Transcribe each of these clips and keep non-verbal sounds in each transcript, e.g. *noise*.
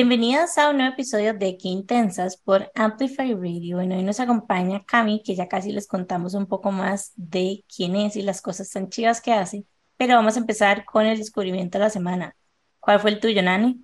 Bienvenidas a un nuevo episodio de Qué Intensas por Amplify Radio. Bueno, hoy nos acompaña Cami, que ya casi les contamos un poco más de quién es y las cosas tan chivas que hace. Pero vamos a empezar con el descubrimiento de la semana. ¿Cuál fue el tuyo, Nani?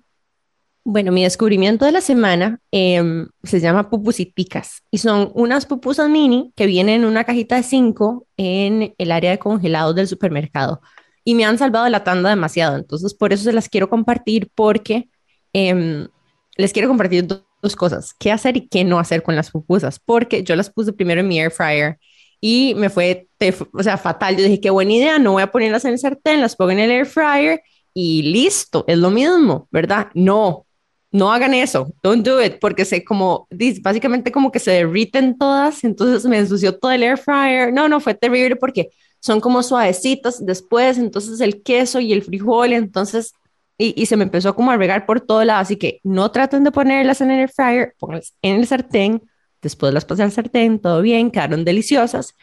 Bueno, mi descubrimiento de la semana em, se llama pupusiticas y son unas pupusas mini que vienen en una cajita de cinco en el área de congelados del supermercado y me han salvado la tanda demasiado. Entonces, por eso se las quiero compartir porque Em, les quiero compartir dos cosas, qué hacer y qué no hacer con las pupusas, porque yo las puse primero en mi air fryer y me fue, o sea, fatal. Yo dije, qué buena idea, no voy a ponerlas en el sartén, las pongo en el air fryer y listo, es lo mismo, ¿verdad? No, no hagan eso, don't do it, porque sé como, básicamente como que se derriten todas, entonces me ensució todo el air fryer. No, no, fue terrible porque son como suavecitas después, entonces el queso y el frijol, entonces y, se me empezó como a regar por todo lado, así que no traten de ponerlas en el fryer, pónganlas en el sartén, después las pasé al sartén, todo bien, quedaron deliciosas,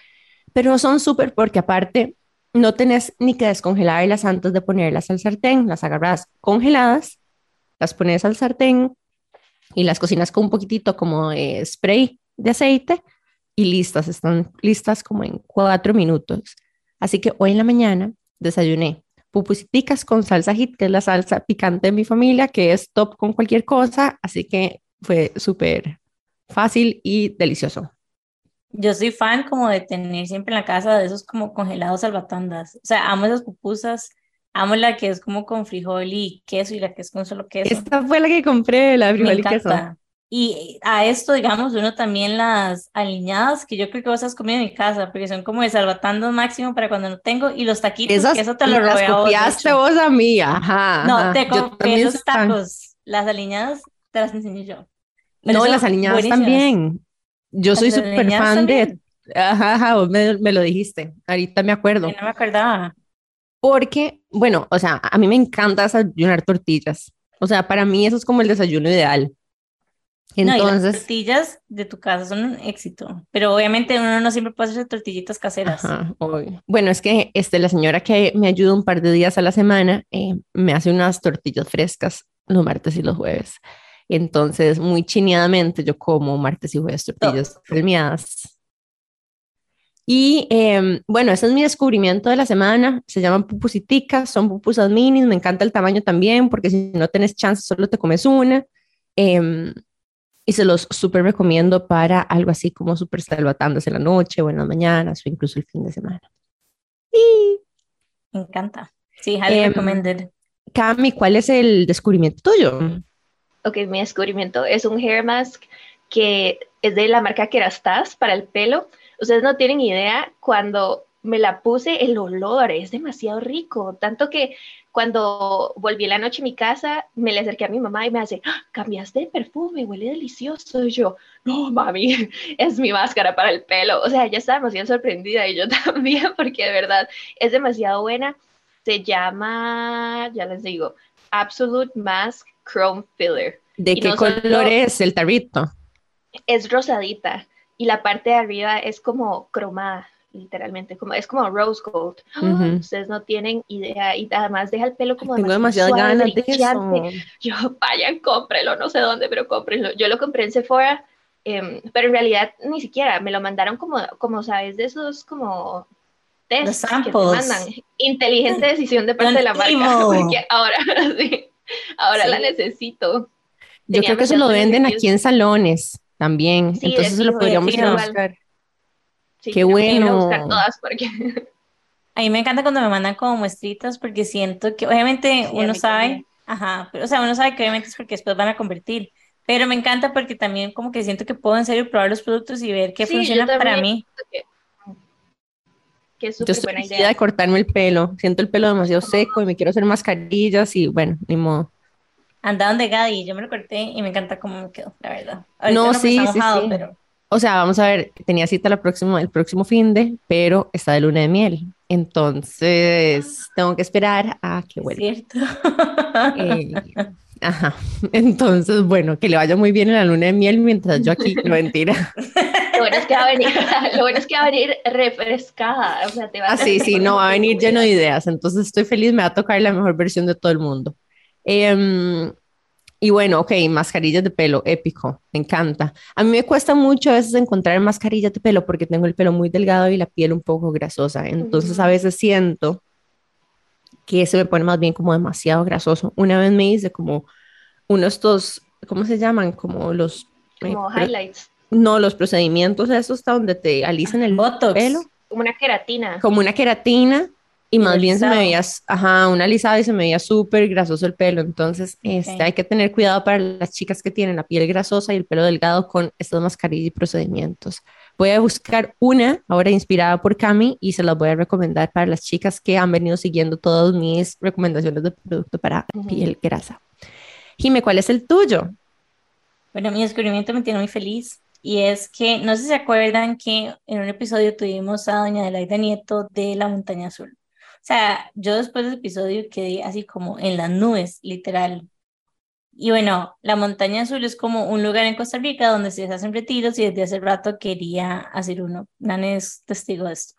pero son súper porque aparte no tenés ni que descongelarlas antes de ponerlas al sartén, las agarras congeladas, las pones al sartén y las cocinas con un poquitito como de spray de aceite y listas, están listas como en cuatro minutos. Así que hoy en la mañana desayuné pupusiticas con salsa hit, que es la salsa picante de mi familia, que es top con cualquier cosa, así que fue súper fácil y delicioso. Yo soy fan como de tener siempre en la casa de esos como congelados salvatandas. O sea, amo esas pupusas, amo la que es como con frijol y queso y la que es con solo queso. Esta fue la que compré, la de frijol y queso. Y a esto, digamos, uno también las aliñadas, que yo creo que vos has comido en mi casa, porque son como de salvatando máximo para cuando no tengo, y los taquitos, que eso te lo robé a vos. vos a mí, ajá. No, te compré esos tacos. Las aliñadas te las enseñé yo. no, las aliñadas también. Yo soy súper fan de... Ajá, ajá, vos me, me, lo dijiste. Ahorita me acuerdo. Yo no me acordaba. Porque, bueno, o sea, a mí me encanta desayunar tortillas. O sea, para mí eso es como el desayuno ideal entonces, las tortillas de tu casa son un éxito, pero obviamente uno no siempre puede hacer tortillitas caseras. bueno, es que este, la señora que me ayuda un par de días a la semana eh, me hace unas tortillas frescas los martes y los jueves. Entonces, muy chineadamente yo como martes y jueves tortillas premiadas. Y em, bueno, ese es mi descubrimiento de la semana. Se llaman pupusiticas, son pupusas minis. Me encanta el tamaño también, porque si no tienes chance, solo te comes una. Eh, y se los súper recomiendo para algo así como súper salvatándose la noche o en las mañanas o incluso el fin de semana. Y... Me encanta. Sí, highly em, recommended. Cami, ¿cuál es el descubrimiento tuyo? Ok, mi descubrimiento es un hair mask que es de la marca Kerastase para el pelo. Ustedes no tienen idea cuando me la puse, el olor es demasiado rico, tanto que cuando volví la noche a mi casa, me le acerqué a mi mamá y me hace, ¡Ah, cambiaste de perfume, huele delicioso. Y yo, no, mami, *laughs* es mi máscara para el pelo. O sea, ella estaba demasiado sorprendida y yo *laughs* también, porque de verdad es demasiado buena. Se llama, ya les digo, Absolute Mask Chrome Filler. ¿De qué color es el tarrito? Es rosadita y la parte de arriba es como cromada literalmente, como es como rose gold. Ustedes no tienen idea y además deja el pelo como Tengo demasiado ganas de eso. *laughs* Yo, vayan, cómprelo, no sé dónde, pero cómprenlo. Yo lo compré en Sephora, em, pero en realidad ni siquiera, me lo mandaron como, como sabes, de esos como test que te mandan. Inteligente decisión de parte de la marca, *laughs* porque ahora, *laughs* sí, ahora la necesito. Yo creo que eso lo venden aquí en salones también, entonces lo podríamos ir a buscar. Qué bueno. buscar todas porque... A mí me encanta cuando me mandan como muestritas porque siento que obviamente uno sabe, ajá, pero, o sea, uno sabe que obviamente es porque después van a convertir, pero me encanta porque también como que siento que puedo en serio probar los productos y ver qué funciona para mí. Que, es súper buena idea. de cortarme el pelo, siento el pelo demasiado seco y me quiero hacer mascarillas y bueno, ni modo. Andaban de Gadi, yo me lo corté y me encanta cómo me quedó, la verdad. no, sí, sí, sí. Pero... O sea, vamos a ver, tenía cita la próxima, el próximo fin de, pero está de luna de miel. Entonces, tengo que esperar a que vuelva. Cierto. Eh, ajá. Entonces, bueno, que le vaya muy bien en la luna de miel mientras yo aquí, no mentira. *laughs* Lo bueno es que va a venir, *laughs* lo bueno es que va a venir refrescada. O sea, te va a ah, sí, sí, no, va a venir lleno de ideas. Entonces, estoy feliz, me va a tocar la mejor versión de todo el mundo. Eh, Y bueno, ok, mascarillas de pelo, épico, me encanta. A mí me cuesta mucho a veces encontrar mascarillas de pelo porque tengo el pelo muy delgado y la piel un poco grasosa. Entonces a veces siento que se me pone más bien como demasiado grasoso. Una vez me hice como uno de estos, ¿cómo se llaman? Como los... Eh, como highlights. No, los procedimientos esos hasta donde te alisan el pelo. Como una queratina. Como una queratina y más bien se me veía, ajá, una alisada y se me veía súper grasoso el pelo. Entonces, este, hay que tener cuidado para las chicas que tienen la piel grasosa y el pelo delgado con estas mascarillas y procedimientos. Voy a buscar una ahora inspirada por Cami y se las voy a recomendar para las chicas que han venido siguiendo todas mis recomendaciones de producto para piel grasa. Jime, ¿cuál es el tuyo? Bueno, mi descubrimiento me tiene muy feliz y es que no sé si se acuerdan que en un episodio tuvimos a doña Adelaida Nieto de La Montaña Azul. O sea, yo después del episodio quedé así como en las nubes, literal. Y bueno, la Montaña Azul es como un lugar en Costa Rica donde se hacen retiros y desde hace rato quería hacer uno. Nan es testigo de esto.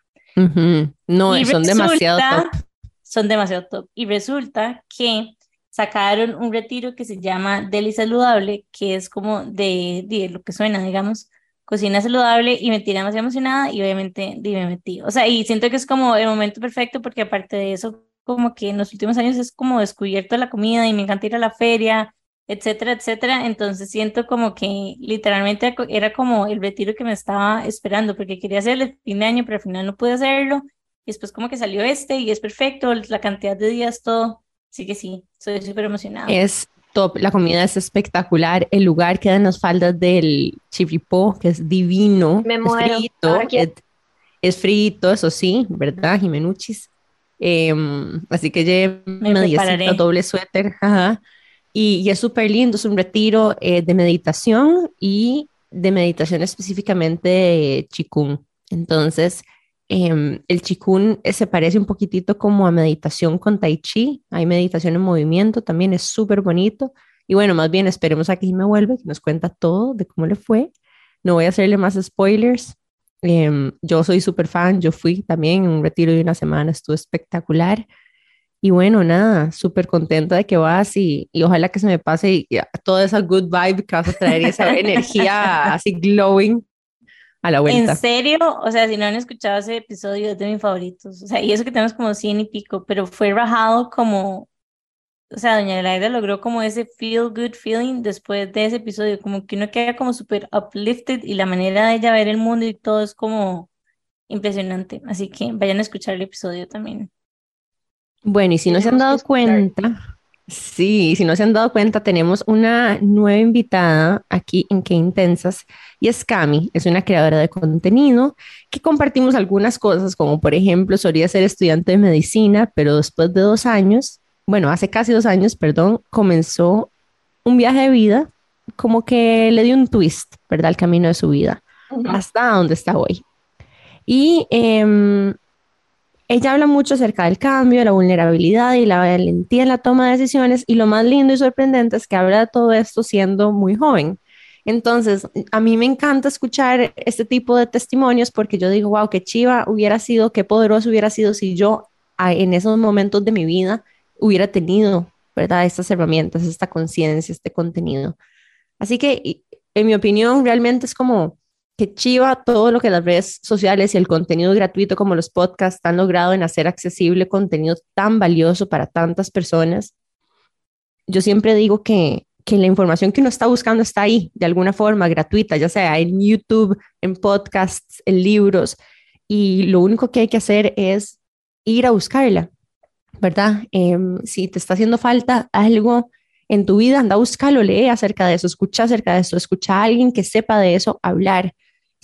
No, son demasiado top. Son demasiado top. Y resulta que sacaron un retiro que se llama Deli Saludable, que es como de, de lo que suena, digamos, cocina saludable y me tiene demasiado emocionada y obviamente me metí. O sea, y siento que es como el momento perfecto porque aparte de eso, como que en los últimos años es como descubierto la comida y me encanta ir a la feria, etcétera, etcétera. Entonces siento como que literalmente era como el retiro que me estaba esperando porque quería hacer el fin de año, pero al final no pude hacerlo. Y después como que salió este y es perfecto, la cantidad de días, todo. Así que sí, soy súper emocionada. Es top, la comida es espectacular, el lugar queda en las faldas del chiripó, que es divino. Me muero. Es frito, es, frito, eso sí, ¿verdad, Jimenuchis? Em, así que lleve doble suéter, ajá. Y, es súper lindo, es un retiro eh, de meditación y de meditación específicamente de chikung. Entonces, Em, el chikun eh, se parece un poquitito como a meditación con tai chi. Hay meditación en movimiento, también es súper bonito. Y bueno, más bien esperemos a que me vuelve, que nos cuenta todo de cómo le fue. No voy a hacerle más spoilers. Em, yo soy súper fan, yo fui también en un retiro de una semana, estuvo espectacular. Y bueno, nada, súper contenta de que vas y, y, ojalá que se me pase y, toda esa good vibe que vas a traer y esa *laughs* energía así glowing a la vuelta. En serio, o sea, si no han escuchado ese episodio, es de mis favoritos. O sea, y eso que tenemos como 100 y pico, pero fue rajado como, o sea, Doña Laida logró como ese feel good feeling después de ese episodio, como que uno queda como súper uplifted y la manera de ella ver el mundo y todo es como impresionante. Así que vayan a escuchar el episodio también. Bueno, y si no se han dado cuenta, Sí, si no se han dado cuenta, tenemos una nueva invitada aquí en Qué Intensas y es Cami, es una creadora de contenido que compartimos algunas cosas, como por ejemplo, solía ser estudiante de medicina, pero después de dos años, bueno, hace casi dos años, perdón, comenzó un viaje de vida como que le dio un twist, ¿verdad? Al camino de su vida, hasta donde está hoy. Y eh, ella habla mucho acerca del cambio, la vulnerabilidad y la valentía en la toma de decisiones y lo más lindo y sorprendente es que habla de todo esto siendo muy joven. Entonces, a mí me encanta escuchar este tipo de testimonios porque yo digo, wow, qué chiva hubiera sido, qué poderoso hubiera sido si yo en esos momentos de mi vida hubiera tenido, ¿verdad? Estas herramientas, esta conciencia, este contenido. Así que, en mi opinión, realmente es como que chiva todo lo que las redes sociales y el contenido gratuito como los podcasts han logrado en hacer accesible contenido tan valioso para tantas personas. Yo siempre digo que, que la información que uno está buscando está ahí, de alguna forma, gratuita, ya sea en YouTube, en podcasts, en libros, y lo único que hay que hacer es ir a buscarla, ¿verdad? Em, si te está haciendo falta algo en tu vida, anda a buscarlo, lee acerca de eso, escucha acerca de eso, escucha a alguien que sepa de eso hablar.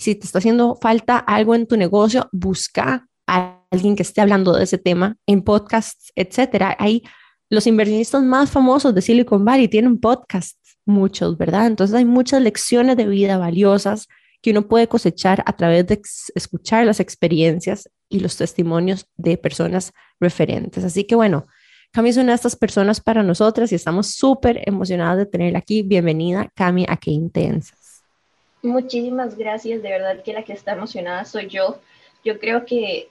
Si te está haciendo falta algo en tu negocio, busca a alguien que esté hablando de ese tema en podcasts, etcétera. Hay los inversionistas más famosos de Silicon Valley tienen podcasts, muchos, ¿verdad? Entonces hay muchas lecciones de vida valiosas que uno puede cosechar a través de escuchar las experiencias y los testimonios de personas referentes. Así que bueno, Cami es una de estas personas para nosotras y estamos súper emocionadas de tenerla aquí. Bienvenida, Cami, a Qué Intensa. Muchísimas gracias, de verdad que la que está emocionada soy yo. Yo creo que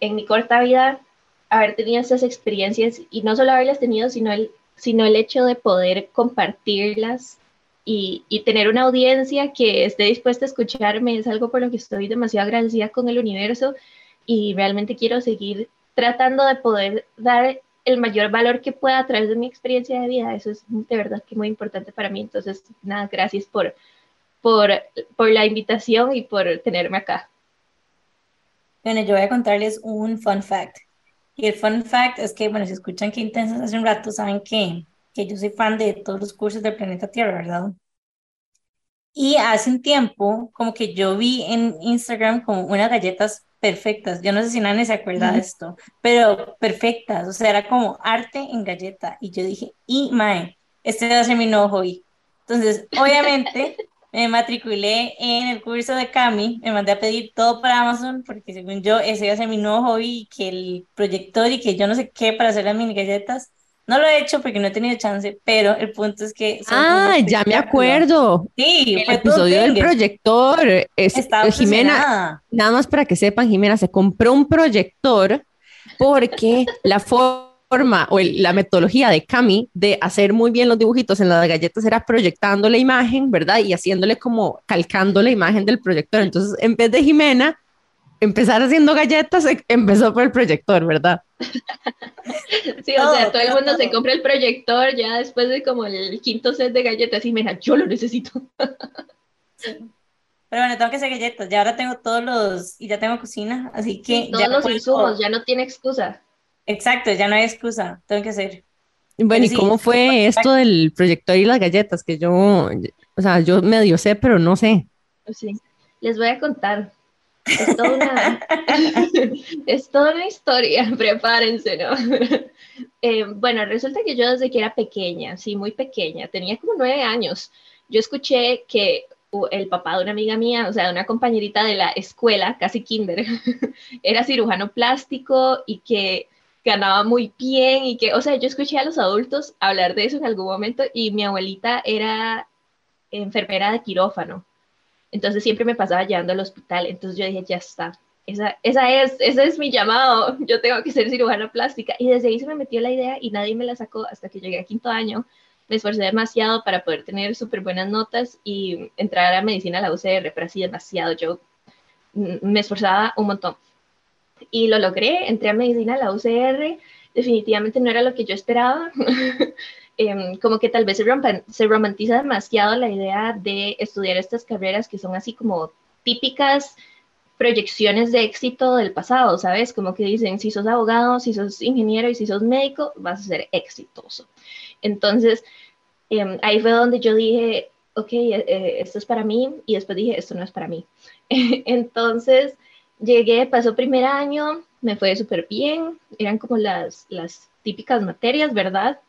en mi corta vida, haber tenido esas experiencias y no solo haberlas tenido, sino el sino el hecho de poder compartirlas y, y, tener una audiencia que esté dispuesta a escucharme es algo por lo que estoy demasiado agradecida con el universo y realmente quiero seguir tratando de poder dar el mayor valor que pueda a través de mi experiencia de vida. Eso es de verdad que muy importante para mí. Entonces, nada, gracias por, por, por la invitación y por tenerme acá. Bueno, yo voy a contarles un fun fact. Y el fun fact es que, bueno, si escuchan que intensas hace un rato, saben que, que yo soy fan de todos los cursos del planeta Tierra, ¿verdad? Y hace un tiempo, como que yo vi en Instagram como unas galletas perfectas. Yo no sé si nadie se acuerda de esto, pero perfectas. O sea, era como arte en galleta. Y yo dije, y mae, este va a ser mi nuevo hobby. Entonces, obviamente, *laughs* me matriculé en el curso de Cami, me mandé a pedir todo para Amazon, porque según yo, ese iba a ser mi nuevo hobby, y que el proyector y que yo no sé qué para hacer las mini galletas. No lo he hecho porque no he tenido chance, pero el punto es que... Ah, ya me acuerdo. Sí, el episodio del proyector. Es, Jimena, nada más para que sepan, Jimena se compró un proyector porque la forma o la metodología de Cami de hacer muy bien los dibujitos en las galletas era proyectando la imagen, ¿verdad? Y haciéndole como calcando la imagen del proyector. Entonces, en vez de Jimena empezar haciendo galletas, e, empezó por el proyector, ¿verdad? *laughs* Sí, o sea, todo el mundo se compra el proyector ya después de como el quinto set de galletas y mira, yo lo necesito. *laughs* Pero bueno, tengo que hacer galletas, ya ahora tengo todos los, y ya tengo cocina, así que... todos los insumos, ya no tiene excusa. Exacto, ya no hay excusa, tengo que hacer. Bueno, ¿y cómo fue esto del proyector y las galletas? Que yo, o sea, yo medio sé, pero no sé. Sí, les voy a contar. Es toda una, *laughs* *laughs* es toda una historia, *laughs* prepárense, ¿no? Eh, bueno, resulta que yo desde que era pequeña, sí, muy pequeña, tenía como nueve años, yo escuché que el papá de una amiga mía, o sea, de una compañerita de la escuela, casi kinder, era cirujano plástico y que ganaba muy bien y que, o sea, yo escuché a los adultos hablar de eso en algún momento y mi abuelita era enfermera de quirófano. Entonces siempre me pasaba llevando al hospital. Entonces yo dije, ya está. Esa, esa es, ese es mi llamado. Yo tengo que ser cirujana plástica. Y desde ahí se me metió la idea y nadie me la sacó hasta que llegué a quinto año. Me esforcé demasiado para poder tener súper buenas notas y entrar a medicina a la UCR, pero así demasiado. Yo me esforzaba un montón. Y lo logré, entré a medicina a la UCR. Definitivamente no era lo que yo esperaba. *laughs* Em, como que tal vez se, romantiza demasiado la idea de estudiar estas carreras que son así como típicas proyecciones de éxito del pasado, ¿sabes? Como que dicen, si sos abogado, si sos ingeniero y si sos médico, vas a ser exitoso. Entonces, em, ahí fue donde yo dije, ok, eh, eh, esto es para mí, y después dije, esto no es para mí. *laughs* Entonces, llegué, pasó primer año, me fue súper bien, eran como las, las típicas materias, ¿verdad?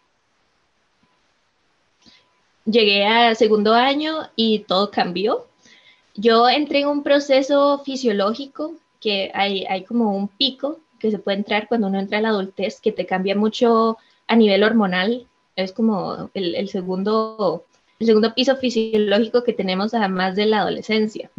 llegué a segundo año y todo cambió. Yo entré en un proceso fisiológico que hay, hay como un pico que se puede entrar cuando uno entra a la adultez, que te cambia mucho a nivel hormonal. Es como el, el segundo, el segundo piso fisiológico que tenemos además de la adolescencia.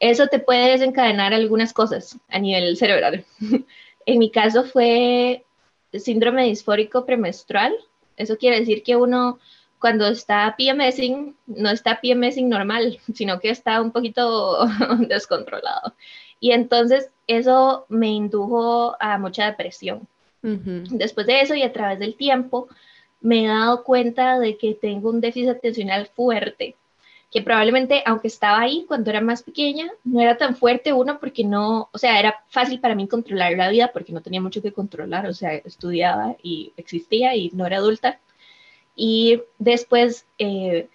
Eso te puede desencadenar algunas cosas a nivel cerebral. *laughs* en mi caso fue síndrome disfórico premenstrual. Eso quiere decir que uno cuando está PMSing, no está PMSing normal, sino que está un poquito *laughs* descontrolado. Y entonces eso me indujo a mucha depresión. Después de eso y a través del tiempo, me he dado cuenta de que tengo un déficit atencional fuerte, que probablemente, aunque estaba ahí cuando era más pequeña, no era tan fuerte uno porque no, o sea, era fácil para mí controlar la vida porque no tenía mucho que controlar, o sea, estudiaba y existía y no era adulta. Y después, eh,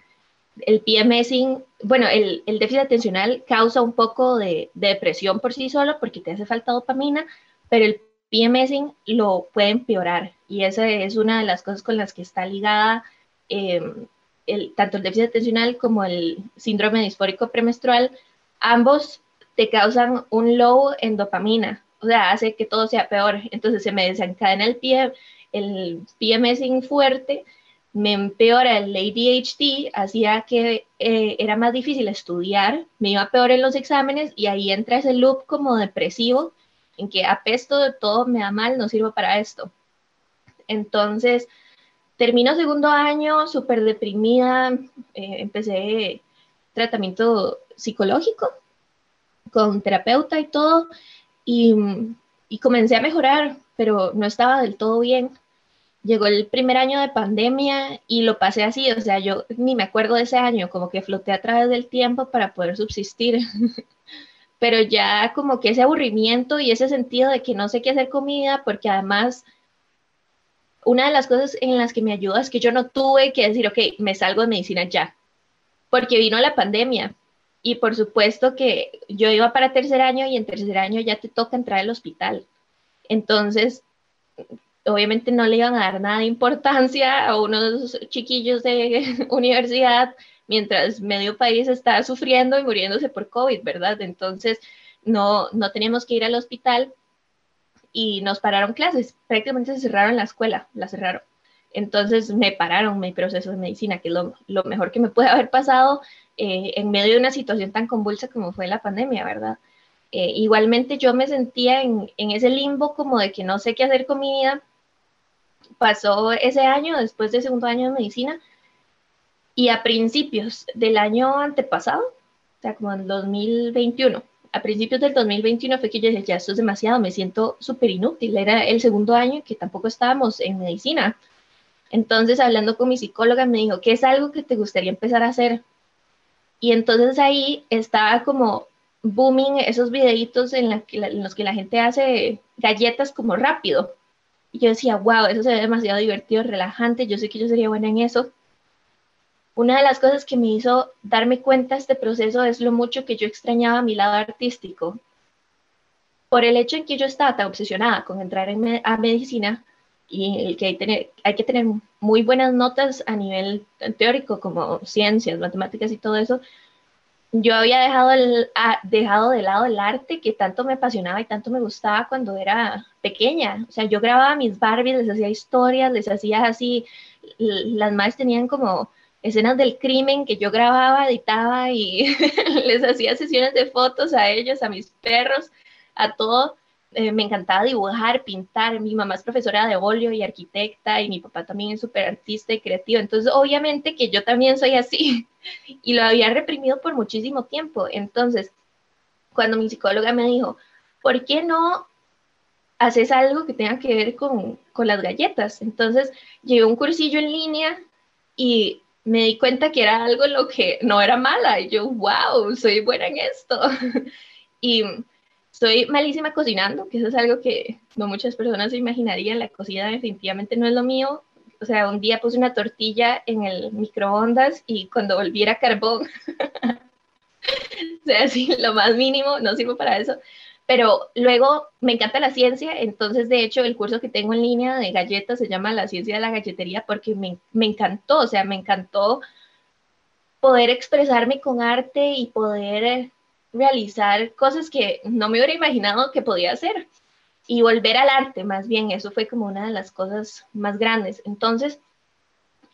el PMSing, bueno, el, el, déficit atencional causa un poco de, depresión por sí solo porque te hace falta dopamina, pero el PMSing lo puede empeorar y esa es una de las cosas con las que está ligada em, tanto el déficit atencional como el síndrome disfórico premenstrual. Ambos te causan un low en dopamina, o sea, hace que todo sea peor. Entonces se me desencadena el, PM, el PMSing fuerte me empeora el ADHD, hacía que eh, era más difícil estudiar, me iba peor en los exámenes y ahí entra ese loop como depresivo en que apesto de todo, me da mal, no sirvo para esto. Entonces, termino segundo año súper deprimida, eh, empecé tratamiento psicológico con terapeuta y todo, y, y comencé a mejorar, pero no estaba del todo bien llegó el primer año de pandemia y lo pasé así, o sea, yo ni me acuerdo de ese año, como que floté a través del tiempo para poder subsistir. *laughs* Pero ya como que ese aburrimiento y ese sentido de que no sé qué hacer comida, porque además una de las cosas en las que me ayuda es que yo no tuve que decir, ok, me salgo de medicina ya, porque vino la pandemia. Y por supuesto que yo iba para tercer año y en tercer año ya te toca entrar al hospital. Entonces, obviamente no le iban a dar nada de importancia a unos chiquillos de *laughs* universidad mientras medio país está sufriendo y muriéndose por COVID, ¿verdad? Entonces no, no teníamos que ir al hospital y nos pararon clases, prácticamente se cerraron la escuela, la cerraron. Entonces me pararon mi proceso de medicina, que es lo, lo mejor que me puede haber pasado eh, en medio de una situación tan convulsa como fue la pandemia, ¿verdad? Eh, igualmente yo me sentía en, en, ese limbo como de que no sé qué hacer con mi vida pasó ese año, después del segundo año de medicina, y a principios del año antepasado, o sea, como en 2021, a principios del 2021 fue que yo dije, ya esto es demasiado, me siento súper inútil. Era el segundo año que tampoco estábamos en medicina. Entonces, hablando con mi psicóloga, me dijo, ¿qué es algo que te gustaría empezar a hacer? Y entonces ahí estaba como booming esos videitos en, en los que la gente hace galletas como rápido. Y yo decía, wow, eso se ve demasiado divertido, relajante, yo sé que yo sería buena en eso. Una de las cosas que me hizo darme cuenta de este proceso es lo mucho que yo extrañaba mi lado artístico. Por el hecho en que yo estaba tan obsesionada con entrar en a medicina y que hay, que tener muy buenas notas a nivel teórico como ciencias, matemáticas y todo eso, yo había dejado, dejado de lado el arte que tanto me apasionaba y tanto me gustaba cuando era pequeña. O sea, yo grababa mis Barbies, les hacía historias, les hacía así, las madres tenían como escenas del crimen que yo grababa, editaba y *laughs* les hacía sesiones de fotos a ellos, a mis perros, a todo. Eh, me encantaba dibujar, pintar. Mi mamá es profesora de óleo y arquitecta y mi papá también es súper artista y creativo. Entonces, obviamente que yo también soy así *laughs* y lo había reprimido por muchísimo tiempo. Entonces, cuando mi psicóloga me dijo, ¿por qué no haces algo que tenga que ver con, con las galletas? Entonces, llevé un cursillo en línea y me di cuenta que era algo lo que no era mala. Y yo, wow, soy buena en esto. *laughs* y soy malísima cocinando, que eso es algo que no muchas personas se imaginarían. La cocina definitivamente no es lo mío. O sea, un día puse una tortilla en el microondas y cuando volviera carbón, *laughs* o sea, así lo más mínimo, no sirvo para eso. Pero luego me encanta la ciencia, entonces de hecho el curso que tengo en línea de galletas se llama La ciencia de la galletería porque me, me encantó, o sea, me encantó poder expresarme con arte y poder realizar cosas que no me hubiera imaginado que podía hacer y volver al arte, más bien, eso fue como una de las cosas más grandes. Entonces,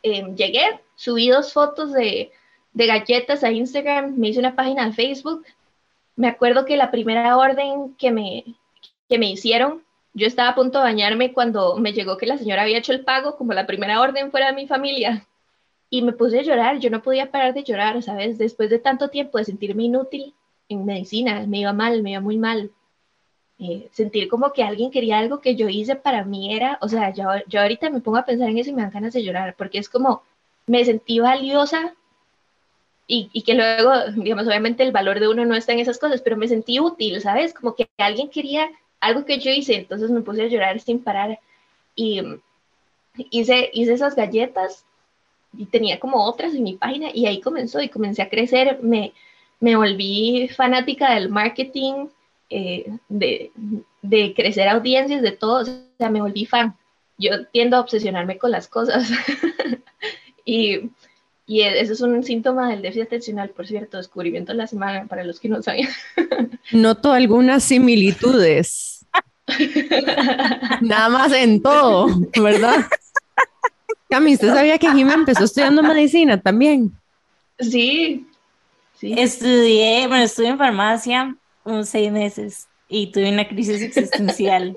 em, llegué, subí dos fotos de, de galletas a Instagram, me hice una página de Facebook. Me acuerdo que la primera orden que me, que me hicieron, yo estaba a punto de bañarme cuando me llegó que la señora había hecho el pago, como la primera orden fuera de mi familia. Y me puse a llorar, yo no podía parar de llorar, ¿sabes? Después de tanto tiempo de sentirme inútil, en medicina, me iba mal, me iba muy mal. Eh, sentir como que alguien quería algo que yo hice para mí era, o sea, yo, yo ahorita me pongo a pensar en eso y me dan ganas de llorar, porque es como, me sentí valiosa y, y, que luego, digamos, obviamente el valor de uno no está en esas cosas, pero me sentí útil, ¿sabes? Como que alguien quería algo que yo hice, entonces me puse a llorar sin parar y hice, hice esas galletas y tenía como otras en mi página y ahí comenzó y comencé a crecer, me, me volví fanática del marketing, eh, de, de, crecer audiencias, de todo, o sea, me volví fan. Yo tiendo a obsesionarme con las cosas. *laughs* y, y eso es un síntoma del déficit atencional, por cierto, descubrimiento de la semana, para los que no sabían. *laughs* Noto algunas similitudes. *laughs* Nada más en todo, ¿verdad? Cami, ¿usted sabía que Jimmy empezó estudiando medicina también? Sí, Estudié, bueno, estuve en farmacia unos seis meses y tuve una crisis existencial.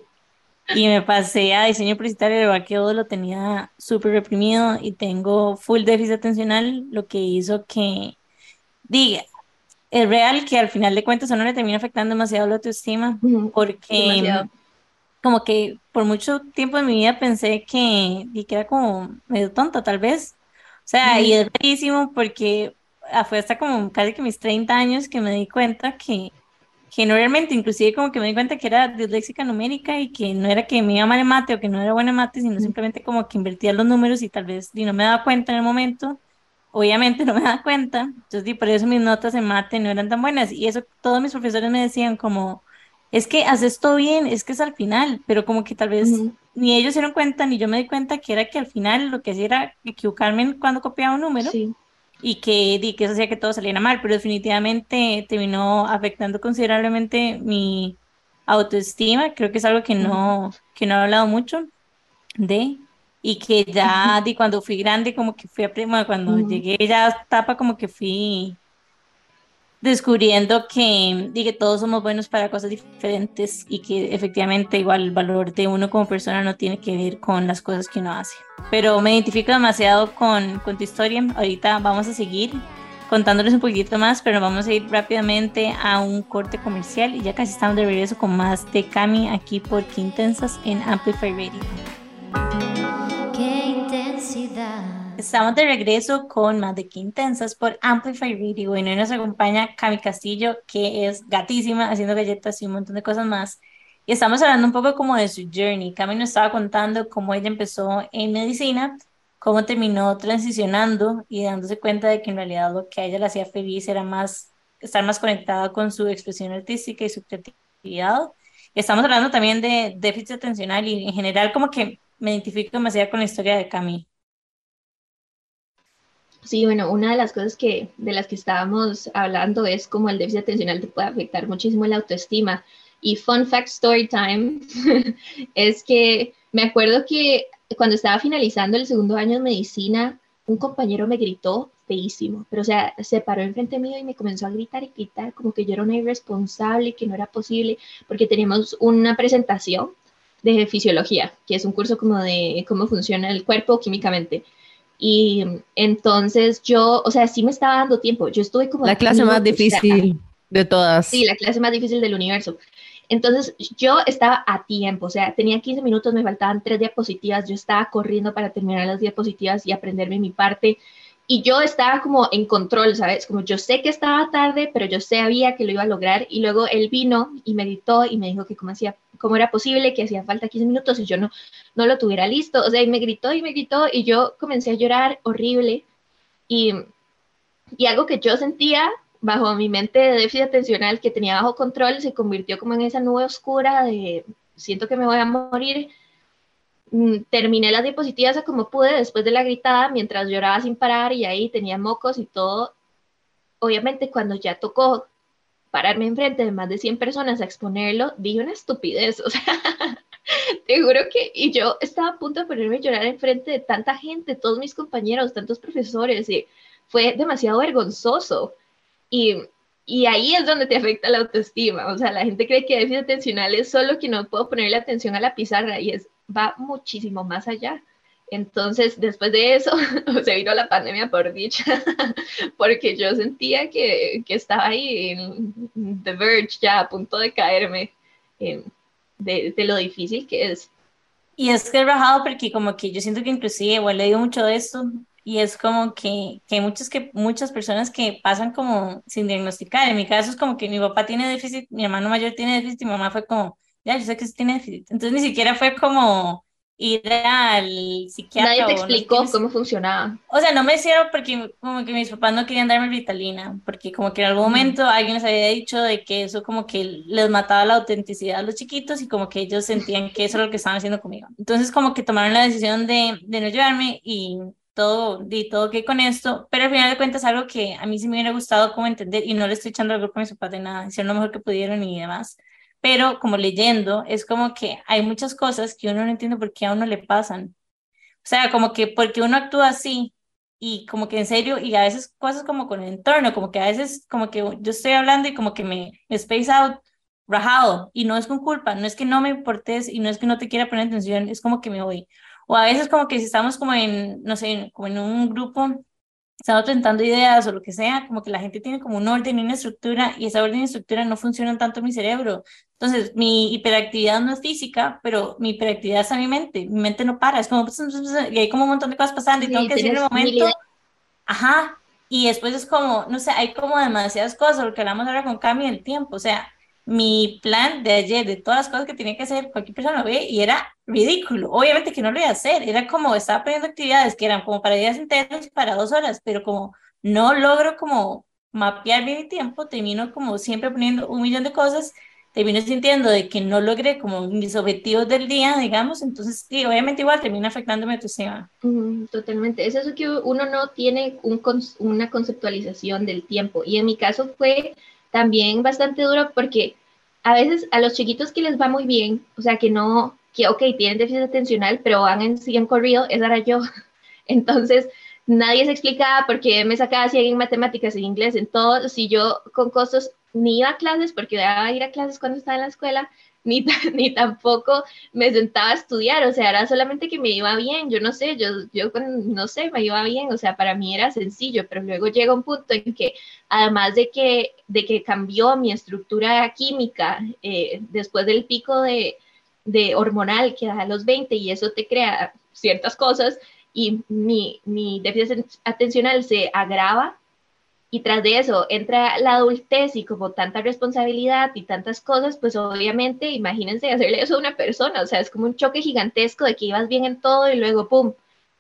Y me pasé a diseño publicitario, de verdad que todo lo tenía súper reprimido y tengo full déficit atencional, lo que hizo que, diga, es real que al final de cuentas a uno le termina afectando demasiado la autoestima, porque como que por mucho tiempo de mi vida pensé que, y que era como medio tonta tal vez, o sea, y es rarísimo porque fue hasta como casi que mis 30 años que me di cuenta que realmente, inclusive como que me di cuenta que era disléxica numérica y que no era que me iba mal en mate o que no era buena en mate, sino simplemente como que invertía los números y tal vez y no me daba cuenta en el momento. Obviamente *laughs* no me daba cuenta, entonces y por eso mis notas en mate no eran tan buenas. Y eso todos mis profesores me decían como, es que haces todo bien, es que es al final, pero como que tal vez ni ellos se dieron cuenta ni yo me di cuenta que era que al final lo que hacía era equivocarme cuando copiaba un número. Sí y que, di que eso hacía que todo saliera mal, pero definitivamente terminó afectando considerablemente mi autoestima, creo que es algo que no, que no he hablado mucho de, y que ya di cuando fui grande, como que fui a prima, cuando llegué ya a etapa como que fui descubriendo que, y que todos somos buenos para cosas diferentes y que efectivamente igual el valor de uno como persona no tiene que ver con las cosas que uno hace. Pero me identifico demasiado con, con tu historia. Ahorita vamos a seguir contándoles un poquito más, pero vamos a ir rápidamente a un corte comercial y ya casi estamos de regreso con más de Cami aquí por Quintensas en Amplify Radio. Estamos de regreso con más de Quintensas por Amplify Radio y hoy nos acompaña Cami Castillo, que es gatísima haciendo galletas y un montón de cosas más. Y estamos hablando un poco como de su journey. Cami nos estaba contando cómo ella empezó en medicina, cómo terminó transicionando y dándose cuenta de que en realidad lo que a ella le hacía feliz era más estar más conectada con su expresión artística y su creatividad. Y estamos hablando también de déficit atencional y en general como que me identifico demasiado con la historia de Cami. Sí, bueno, una de las cosas que, de las que estábamos hablando es cómo el déficit atencional te puede afectar muchísimo la autoestima. Y fun fact story time *laughs* es que me acuerdo que cuando estaba finalizando el segundo año de medicina, un compañero me gritó feísimo, pero o sea, se paró enfrente mío y me comenzó a gritar y gritar como que yo era una irresponsable, que no era posible, porque teníamos una presentación de fisiología, que es un curso como de cómo funciona el cuerpo químicamente. Y entonces yo, o sea, sí me estaba dando tiempo. Yo estuve como... La clase más difícil de todas. Sí, la clase más difícil del universo. Entonces yo estaba a tiempo, o sea, tenía 15 minutos, me faltaban tres diapositivas, yo estaba corriendo para terminar las diapositivas y aprenderme mi parte. Y yo estaba como en control, ¿sabes? Como yo sé que estaba tarde, pero yo sabía que lo iba a lograr. Y luego él vino y meditó y me dijo que cómo, hacía, cómo era posible que hacía falta 15 minutos y yo no, no lo tuviera listo. O sea, y me gritó y me gritó y yo comencé a llorar horrible. Y, y algo que yo sentía bajo mi mente de déficit atencional que tenía bajo control se convirtió como en esa nube oscura de siento que me voy a morir Mm, terminé las diapositivas como pude después de la gritada, mientras lloraba sin parar y ahí tenía mocos y todo. Obviamente cuando ya tocó pararme enfrente de más de 100 personas a exponerlo, dije una estupidez, o sea, *laughs* te juro que, y yo estaba a punto de ponerme a llorar enfrente de tanta gente, todos mis compañeros, tantos profesores, y fue demasiado vergonzoso. Y, y ahí es donde te afecta la autoestima, o sea, la gente cree que déficit atencional es solo que no puedo ponerle atención a la pizarra y es va muchísimo más allá. Entonces, después de eso, *laughs* se vino la pandemia por dicha, *laughs* porque yo sentía que, que, estaba ahí en The Verge, ya a punto de caerme de, de, lo difícil que es. Y es que he bajado porque como que yo siento que inclusive, bueno, he leído mucho de esto, y es como que, que, hay muchas, que muchas personas que pasan como sin diagnosticar. En mi caso es como que mi papá tiene déficit, mi hermano mayor tiene déficit, mi mamá fue como, ya, yo sé que sí tiene déficit. Entonces ni siquiera fue como ir al psiquiatra. Nadie te explicó cómo funcionaba. O sea, no me hicieron porque como que mis papás no querían darme Vitalina, porque como que en algún momento alguien les había dicho de que eso como que les mataba la autenticidad a los chiquitos y como que ellos sentían que eso era lo que estaban haciendo conmigo. Entonces como que tomaron la decisión de, de no llevarme y todo, di todo que con esto, pero al final de cuentas algo que a mí sí me hubiera gustado como entender y no le estoy echando al grupo a mis papás de nada, hicieron lo mejor que pudieron y demás pero como leyendo, es como que hay muchas cosas que uno no entiende por qué a uno le pasan. O sea, como que porque uno actúa así y como que en serio, y a veces cosas como con el entorno, como que a veces como que yo estoy hablando y como que me, me space out rajado y no es con culpa, no es que no me importes y no es que no te quiera poner atención, es como que me voy. O a veces como que si estamos como en, no sé, como en un grupo, estamos presentando ideas o lo que sea, como que la gente tiene como un orden y una estructura y esa orden y estructura no funcionan tanto en mi cerebro. Entonces, mi hiperactividad no es física, pero mi hiperactividad es a mi mente. Mi mente no para, es como, y hay como un montón de cosas pasando y tengo que decir en el momento, ajá, y después es como, no sé, hay como demasiadas cosas, lo que hablamos ahora con Cami el tiempo, o sea, mi plan de ayer, de todas las cosas que tenía que hacer, cualquier persona lo ve y era ridículo. Obviamente que no lo iba a hacer, era como estaba poniendo actividades que eran como para días enteros, para dos horas, pero como no logro como mapear bien mi tiempo, termino como siempre poniendo un millón de cosas, termino sintiendo de que no logré como mis objetivos del día, digamos, entonces sí, obviamente igual termina afectándome tu sistema. totalmente, es eso que uno no tiene un, una conceptualización del tiempo y en mi caso fue también bastante duro porque a veces a los chiquitos que les va muy bien, o sea, que no, que ok, tienen déficit atencional, pero van en 100 corrido, esa era yo. *laughs* Entonces, nadie se explicaba por qué me sacaba 100 en matemáticas, en inglés, en todo. Si yo con costos ni iba a clases, porque iba a ir a clases cuando estaba en la escuela, *laughs* ni, ni tampoco me sentaba a estudiar, o sea, era solamente que me iba bien, yo no sé, yo, yo no sé, me iba bien, o sea, para mí era sencillo, pero luego llega un punto en que, además de que, de que cambió mi estructura química eh, después del pico de, de hormonal que da a los 20 y eso te crea ciertas cosas y mi, mi déficit atencional se agrava, y tras de eso entra la adultez y como tanta responsabilidad y tantas cosas, pues obviamente imagínense hacerle eso a una persona, o sea, es como un choque gigantesco de que ibas bien en todo y luego, ¡pum!,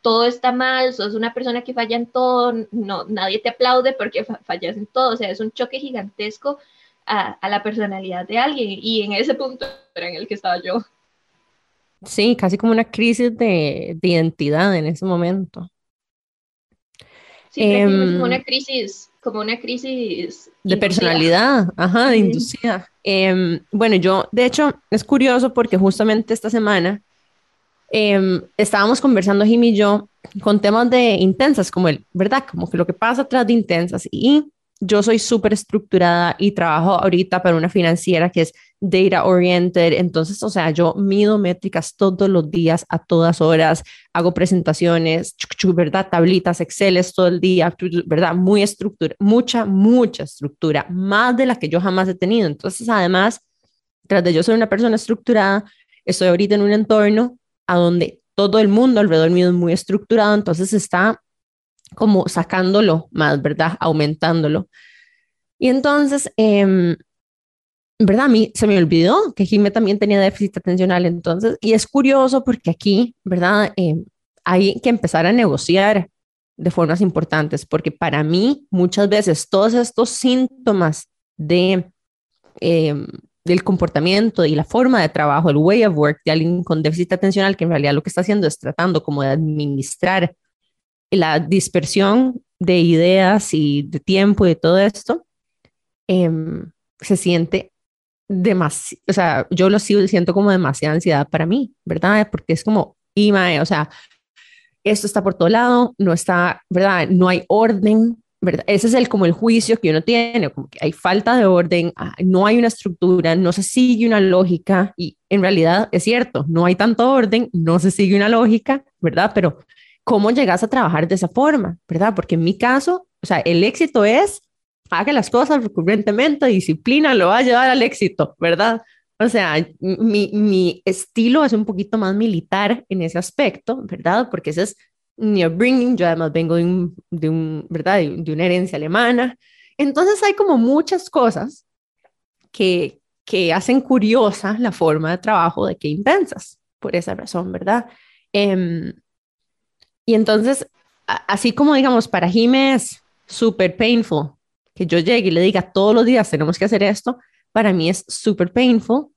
todo está mal, sos una persona que falla en todo, no, nadie te aplaude porque fallas en todo, o sea, es un choque gigantesco a, a la personalidad de alguien y en ese punto era en el que estaba yo. Sí, casi como una crisis de, de identidad en ese momento. Sí, eh, una crisis como una crisis de personalidad, ajá, de inducida. Em, bueno, yo, de hecho, es curioso porque justamente esta semana em, estábamos conversando Jimmy y yo con temas de intensas, como el, ¿verdad? Como que lo que pasa atrás de intensas. Y yo soy súper estructurada y trabajo ahorita para una financiera que es data oriented. Entonces, o sea, yo mido métricas todos los días, a todas horas, hago presentaciones, ¿verdad? Tablitas, Exceles todo el día, ¿verdad? Muy estructura, mucha, mucha estructura, más de la que yo jamás he tenido. Entonces, además, tras de yo ser una persona estructurada, estoy ahorita en un entorno a donde todo el mundo alrededor mío es muy estructurado, entonces está como sacándolo más, ¿verdad? Aumentándolo. Y entonces, eh, ¿verdad? A mí se me olvidó que Jimé también tenía déficit atencional, entonces, y es curioso porque aquí, ¿verdad? Eh, hay que empezar a negociar de formas importantes, porque para mí muchas veces todos estos síntomas de, em, del comportamiento y la forma de trabajo, el way of work de alguien con déficit atencional, que en realidad lo que está haciendo es tratando como de administrar la dispersión de ideas y de tiempo y de todo esto, em, se siente demasiado, o sea, yo lo sigo siento como demasiada ansiedad para mí, ¿verdad? Porque es como, y o sea, esto está por todo lado, no está, ¿verdad? No hay orden, Ese es el como el juicio que uno tiene, como que hay falta de orden, ah, no hay una estructura, no se sigue una lógica y en realidad es cierto, no hay tanto orden, no se sigue una lógica, ¿verdad? Pero ¿cómo llegas a trabajar de esa forma, ¿verdad? Porque en mi caso, o sea, el éxito es haga las cosas recurrentemente, disciplina lo va a llevar al éxito, ¿verdad? O sea, mi, mi estilo es un poquito más militar en ese aspecto, ¿verdad? Porque ese es mi upbringing, yo además vengo de un, de un ¿verdad? De, una herencia alemana. Entonces hay como muchas cosas que, que hacen curiosa la forma de trabajo de que intensas, por esa razón, ¿verdad? Em, y entonces, así como digamos, para Jimé es súper painful que yo llegue y le diga todos los días tenemos que hacer esto, para mí es súper painful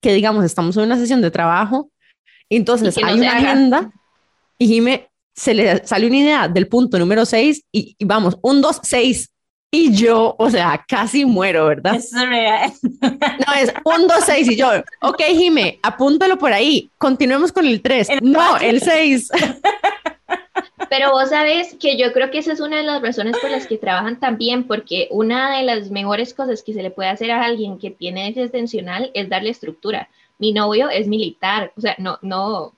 que digamos estamos en una sesión de trabajo, y entonces hay una agenda y Jime se le sale una idea del punto número 6 y, vamos, un, dos, seis. Y yo, o sea, casi muero, ¿verdad? Es real. *laughs* No, es un, dos, seis. Y yo, ok, Jime, apúntalo por ahí. Continuemos con el 3. no, el 6. *laughs* Pero vos sabes que yo creo que esa es una de las razones por las que trabajan también, porque una de las mejores cosas que se le puede hacer a alguien que tiene extensional es darle estructura. Mi novio es militar, o sea, no, no,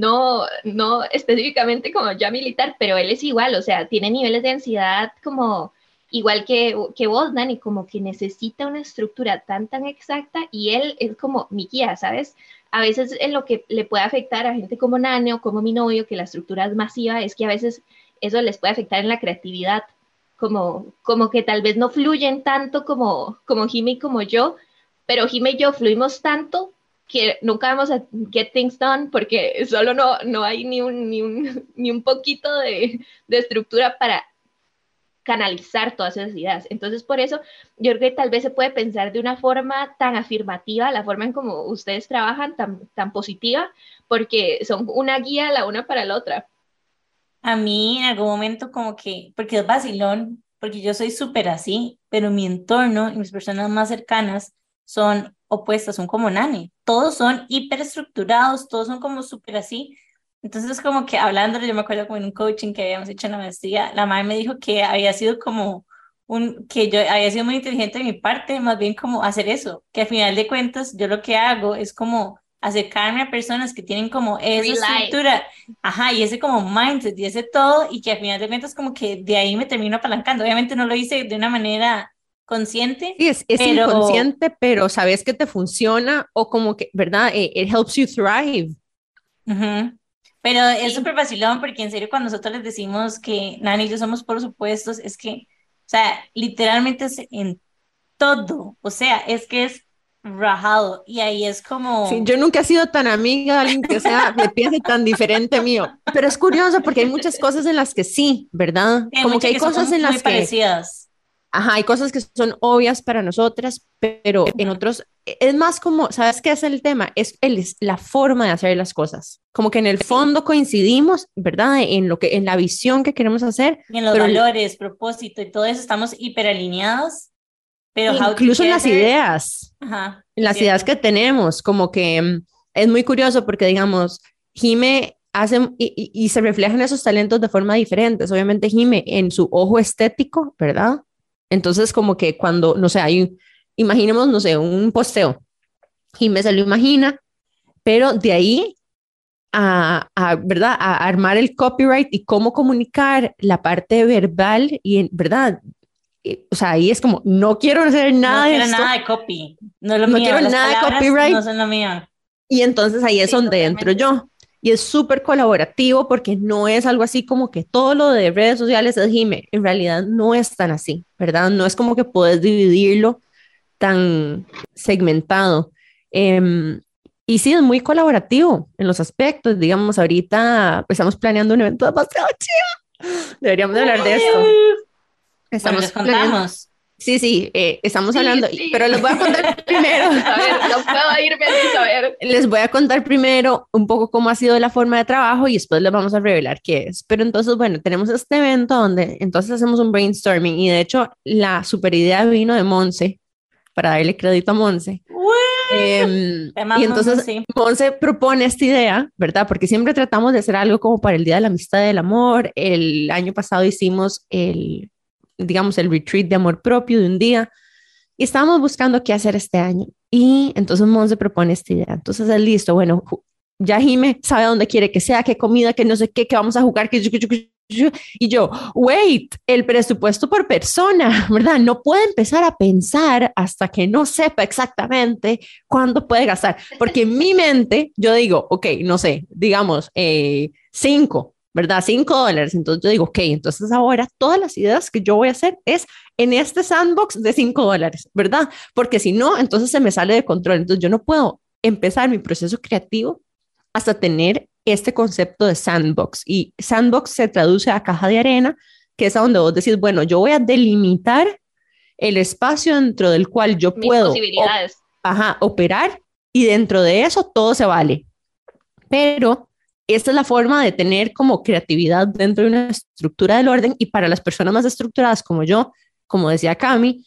no, no específicamente como ya militar, pero él es igual, o sea, tiene niveles de ansiedad como igual que, que vos, Dani, como que necesita una estructura tan, tan exacta y él es como mi guía, ¿sabes? A veces en lo que le puede afectar a gente como Nane o como mi novio, que la estructura es masiva, es que a veces eso les puede afectar en la creatividad, como, como que tal vez no fluyen tanto como, como Jimmy y como yo, pero Jimmy y yo fluimos tanto que nunca vamos a get things done porque solo no, no hay ni un, ni un, *laughs* ni un poquito de, de estructura para canalizar todas esas ideas. Entonces, por eso, yo creo que tal vez se puede pensar de una forma tan afirmativa, la forma en como ustedes trabajan, tan, tan positiva, porque son una guía la una para la otra. A mí en algún momento como que, porque es vacilón, porque yo soy súper así, pero mi entorno y mis personas más cercanas son opuestas, son como Nani. Todos son hiperestructurados, todos son como súper así. Entonces, como que hablando, yo me acuerdo como en un coaching que habíamos hecho en la maestría, la madre me dijo que había sido como un, que yo había sido muy inteligente de mi parte, más bien como hacer eso, que al final de cuentas yo lo que hago es como acercarme a personas que tienen como esa estructura, ajá, y ese como mindset y ese todo, y que al final de cuentas como que de ahí me termino apalancando. Obviamente no lo hice de una manera consciente. Sí, es, es inconsciente, pero sabes que te funciona o como que, ¿verdad? It, helps you thrive. Pero es súper vacilón porque en serio cuando nosotros les decimos que Nani y yo somos por supuestos, es que, o sea, literalmente es en todo, o sea, es que es rajado y ahí es como... Sí, yo nunca he sido tan amiga de alguien que sea de piense tan diferente mío, pero es curioso porque hay muchas cosas en las que sí, ¿verdad? como que hay cosas en las que... Parecidas. Ajá, hay cosas que son obvias para nosotras, pero en otros es más como, ¿sabes qué es el tema? Es, el, la forma de hacer las cosas. Como que en el fondo coincidimos, ¿verdad? En lo que en la visión que queremos hacer, en los valores, propósito y todo eso estamos hiperalineados. Pero incluso en las ideas. Ajá, en las ideas que tenemos, como que mm, es muy curioso porque digamos, Jime hace y, y, se reflejan esos talentos de forma diferente. Obviamente Jime en su ojo estético, ¿verdad? Entonces, como que cuando, no sé, hay, imaginemos, no sé, un posteo, me se lo imagina, pero de ahí a, a, ¿verdad? A armar el copyright y cómo comunicar la parte verbal y, ¿verdad? O sea, ahí es como, no quiero hacer nada no de quiero nada de copy. No, es lo no quiero nada de copyright. No son lo mío. Y entonces ahí es donde entro yo y es súper colaborativo porque no es algo así como que todo lo de redes sociales es Jime, en realidad no es tan así, ¿verdad? No es como que puedes dividirlo tan segmentado. Em, y sí, es muy colaborativo en los aspectos, digamos, ahorita estamos planeando un evento demasiado chido. Deberíamos hablar de esto. Estamos bueno, Sí, sí, eh, estamos hablando, pero les voy a contar *laughs* primero. a ver, no puedo irme sin saber. Les voy a contar primero un poco cómo ha sido la forma de trabajo y después les vamos a revelar qué es. Pero entonces, bueno, tenemos este evento donde entonces hacemos un brainstorming y de hecho la super idea vino de Monse, para darle crédito a Monse. Eh, y entonces Monse propone esta idea, ¿verdad? Porque siempre tratamos de hacer algo como para el Día de la Amistad y del Amor. El año pasado hicimos el digamos, el retreat de amor propio de un día. Y estábamos buscando qué hacer este año. Y entonces Monse propone esta idea. Entonces es listo, bueno, ya Jime sabe dónde quiere que sea, qué comida, qué no sé qué, qué vamos a jugar, qué... Y yo, wait, el presupuesto por persona, *laughs* ¿verdad? No puede empezar a pensar hasta que no sepa exactamente cuándo puede gastar. Porque en mi mente, yo digo, ok, no sé, digamos, eh, cinco, ¿verdad? Cinco dólares. Entonces yo digo, ok, entonces ahora todas las ideas que yo voy a hacer es en este sandbox de cinco dólares, ¿verdad? Porque si no, entonces se me sale de control. Entonces yo no puedo empezar mi proceso creativo hasta tener este concepto de sandbox. Y sandbox se traduce a caja de arena, que es a donde vos decís, bueno, yo voy a delimitar el espacio dentro del cual yo puedo ajá, operar y dentro de eso todo se vale. Pero esta es la forma de tener como creatividad dentro de una estructura del orden y para las personas más estructuradas como yo, como decía Cami,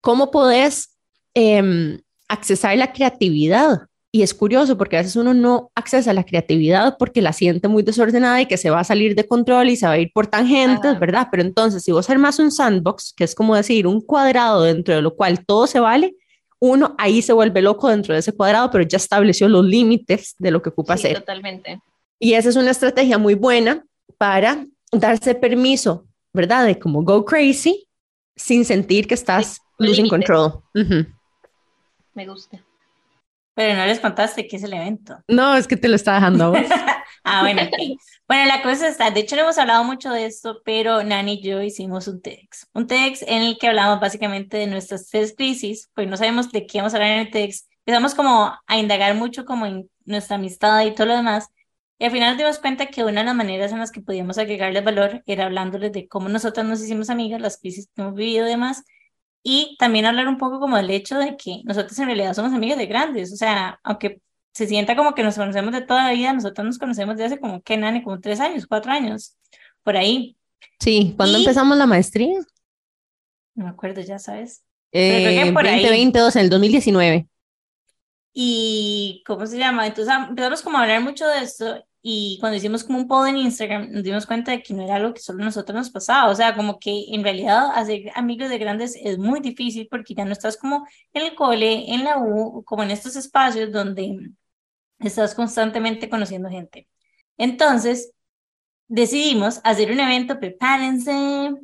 ¿cómo podés eh, accesar la creatividad y es curioso porque a veces uno no accesa la creatividad porque la siente muy desordenada y que se va a salir de control y se va a ir por tangentes, ¿verdad? Pero entonces, si vos armas un sandbox, que es como decir un cuadrado dentro de lo cual todo se vale, uno ahí se vuelve loco dentro de ese cuadrado, pero ya estableció los límites de lo que ocupa sí, hacer. Totalmente. Y esa es una estrategia muy buena para darse permiso, ¿verdad? De como go crazy sin sentir que estás losing control. Me gusta. Pero no les contaste qué es el evento. No, es que te lo está dejando vos. *laughs* ah, bueno, Bueno, la cosa está, de hecho no hemos hablado mucho de esto, pero Nani y yo hicimos un TEDx. Un TEDx en el que hablamos básicamente de nuestras tres crisis, pues no sabemos de qué vamos a hablar en el TEDx. Empezamos como a indagar mucho como en nuestra amistad y todo lo demás. Y al final nos dimos cuenta que una de las maneras en las que podíamos agregarles valor era hablándoles de cómo nosotras nos hicimos amigas, las crisis que hemos vivido y demás, y también hablar un poco como del hecho de que nosotros en realidad somos amigas de grandes, o sea, aunque se sienta como que nos conocemos de toda la vida, nosotros nos conocemos de hace como, ¿qué nani? Como tres años, cuatro años, por ahí. Sí, ¿cuándo empezamos la maestría? No me acuerdo, ya sabes. Eh, por 2022, en el 2019. Y, ¿cómo se llama? Entonces empezamos como a hablar mucho de esto y cuando hicimos como un poll en Instagram, nos dimos cuenta de que no era algo que solo nosotros nos pasaba. O sea, como que en realidad hacer amigos de grandes es muy difícil porque ya no estás como en el cole, en la U, como en estos espacios donde estás constantemente conociendo gente. Entonces, decidimos hacer un evento, prepárense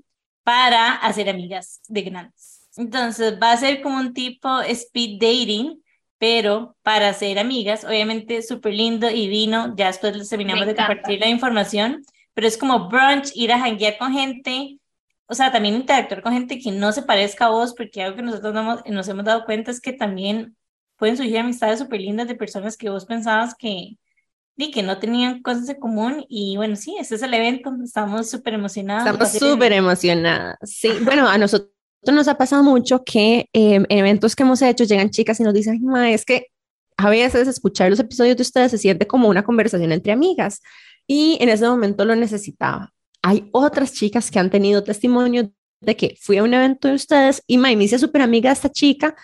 para hacer amigas de grandes. Entonces, va a ser como un tipo speed dating pero para ser amigas, obviamente súper lindo y vino, ya después les terminamos de compartir la información, pero es como brunch, ir a janguear con gente, o sea, también interactuar con gente que no se parezca a vos, porque algo que nosotros nos hemos dado cuenta es que también pueden surgir amistades súper lindas de personas que vos pensabas que, y que no tenían cosas en común, y bueno, sí, ese es el evento, estamos súper emocionados. Estamos súper emocionadas, sí, bueno, a nosotros nos ha pasado mucho que em, en eventos que hemos hecho llegan chicas y nos dicen, es que a veces escuchar los episodios de ustedes se siente como una conversación entre amigas y en ese momento lo necesitaba. Hay otras chicas que han tenido testimonio de que fui a un evento de ustedes y me inicia súper amiga esta chica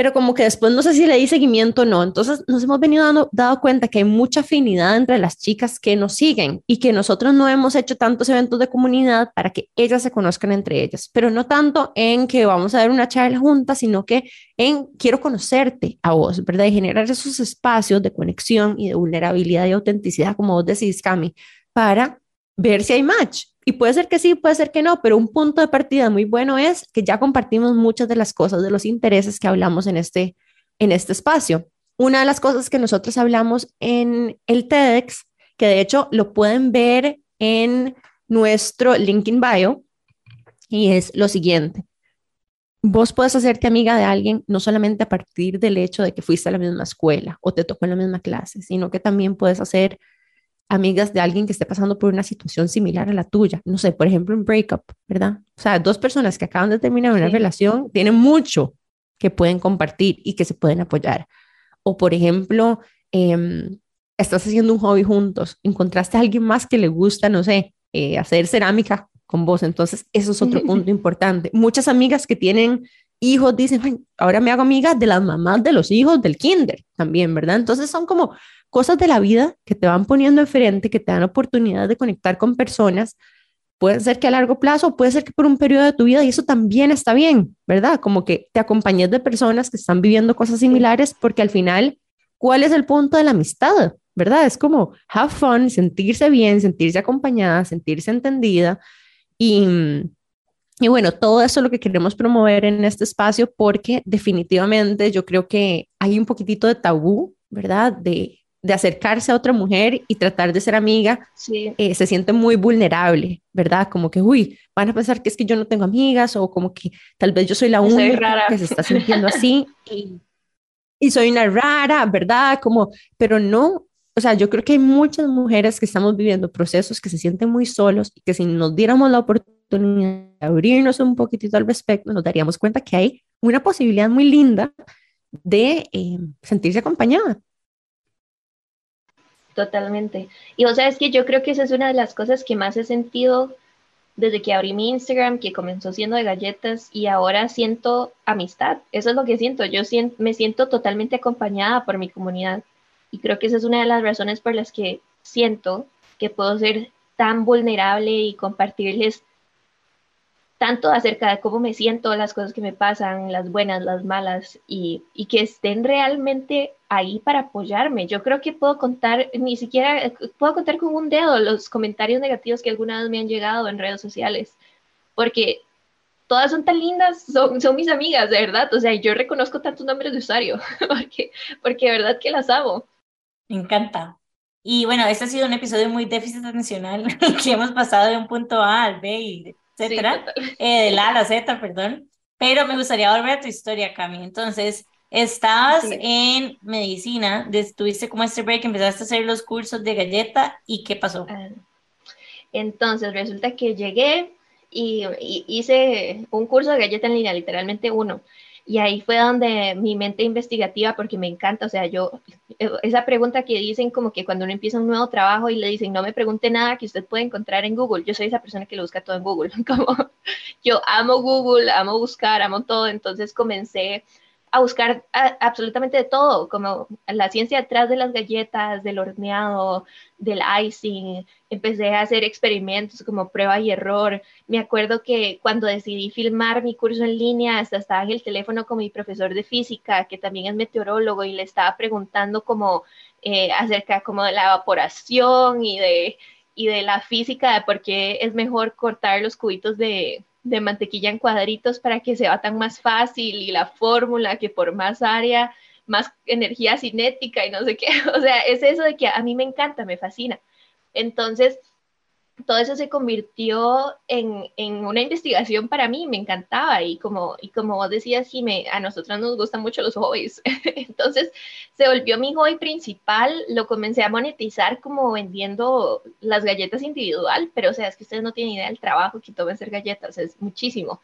pero como que después no sé si le di seguimiento o no. Entonces nos hemos venido dando dado cuenta que hay mucha afinidad entre las chicas que nos siguen y que nosotros no hemos hecho tantos eventos de comunidad para que ellas se conozcan entre ellas, pero no tanto en que vamos a dar una charla juntas, sino que en quiero conocerte a vos, ¿verdad? Y generar esos espacios de conexión y de vulnerabilidad y autenticidad, como vos decís, Cami, para ver si hay match. Y puede ser que sí, puede ser que no, pero un punto de partida muy bueno es que ya compartimos muchas de las cosas, de los intereses que hablamos en este, en este espacio. Una de las cosas que nosotros hablamos en el TEDx, que de hecho lo pueden ver en nuestro link in bio, y es lo siguiente. Vos puedes hacerte amiga de alguien no solamente a partir del hecho de que fuiste a la misma escuela o te tocó en la misma clase, sino que también puedes hacer amigas de alguien que esté pasando por una situación similar a la tuya. No sé, por ejemplo, un breakup, ¿verdad? O sea, dos personas que acaban de terminar una relación tienen mucho que pueden compartir y que se pueden apoyar. O, por ejemplo, em, estás haciendo un hobby juntos, encontraste a alguien más que le gusta, no sé, eh, hacer cerámica con vos. Entonces, eso es otro *laughs* punto importante. Muchas amigas que tienen hijos dicen, ahora me hago amiga de las mamás de los hijos del kinder también, ¿verdad? Entonces son como cosas de la vida que te van poniendo enfrente, que te dan oportunidad de conectar con personas. Puede ser que a largo plazo, puede ser que por un periodo de tu vida, y eso también está bien, ¿verdad? Como que te acompañes de personas que están viviendo cosas similares, porque al final, ¿cuál es el punto de la amistad? ¿Verdad? Es como have fun, sentirse bien, sentirse acompañada, sentirse entendida. Y, y bueno, todo eso es lo que queremos promover en este espacio porque definitivamente yo creo que hay un poquitito de tabú, ¿verdad? De de acercarse a otra mujer y tratar de ser amiga, eh, se siente muy vulnerable, ¿verdad? Como que, uy, van a pensar que es que yo no tengo amigas o como que tal vez yo soy la única que se está sintiendo así *laughs* y, soy una rara, ¿verdad? Como, pero no, o sea, yo creo que hay muchas mujeres que estamos viviendo procesos que se sienten muy solos y que si nos diéramos la oportunidad de abrirnos un poquitito al respecto, nos daríamos cuenta que hay una posibilidad muy linda de eh, sentirse acompañada. Totalmente. Y o sea, es que yo creo que esa es una de las cosas que más he sentido desde que abrí mi Instagram, que comenzó siendo de galletas y ahora siento amistad. Eso es lo que siento. Yo me siento totalmente acompañada por mi comunidad. Y creo que esa es una de las razones por las que siento que puedo ser tan vulnerable y compartirles tanto acerca de cómo me siento, las cosas que me pasan, las buenas, las malas, y, y, que estén realmente ahí para apoyarme. Yo creo que puedo contar, ni siquiera puedo contar con un dedo los comentarios negativos que alguna vez me han llegado en redes sociales, porque todas son tan lindas, son, son mis amigas, de verdad. O sea, yo reconozco tantos nombres de usuario, *laughs* porque, porque de verdad que las amo. Me encanta. Y bueno, este ha sido un episodio muy déficit atencional, *laughs* que hemos pasado de un punto A al B y etcétera, eh, de la a la Z, perdón. Pero me gustaría volver a tu historia, Cami. Entonces, estabas en medicina, tuviste como este break, empezaste a hacer los cursos de galleta y ¿qué pasó? Ah, entonces, resulta que llegué y, y, hice un curso de galleta en línea, literalmente uno. Y ahí fue donde mi mente investigativa, porque me encanta, o sea, yo, esa pregunta que dicen como que cuando uno empieza un nuevo trabajo y le dicen, no me pregunte nada que usted puede encontrar en Google, yo soy esa persona que lo busca todo en Google, *laughs* como yo amo Google, amo buscar, amo todo, entonces comencé a buscar absolutamente de todo, como la ciencia detrás de las galletas, del horneado, del icing. Empecé a hacer experimentos como prueba y error. Me acuerdo que cuando decidí filmar mi curso en línea, hasta estaba en el teléfono con mi profesor de física, que también es meteorólogo, y le estaba preguntando como eh, acerca como de la evaporación y de, y de la física, de por qué es mejor cortar los cubitos de, de mantequilla en cuadritos para que se batan más fácil y la fórmula que por más área, más energía cinética y no sé qué. *laughs* O sea, es eso de que a mí me encanta, me fascina. Entonces, todo eso se convirtió en, en, una investigación para mí, me encantaba y como, y como vos decías, Jime, a nosotros nos gustan mucho los hobbies, *laughs* entonces se volvió mi hobby principal, lo comencé a monetizar como vendiendo las galletas individual, pero o sea, es que ustedes no tienen idea del trabajo que toma hacer galletas, es muchísimo.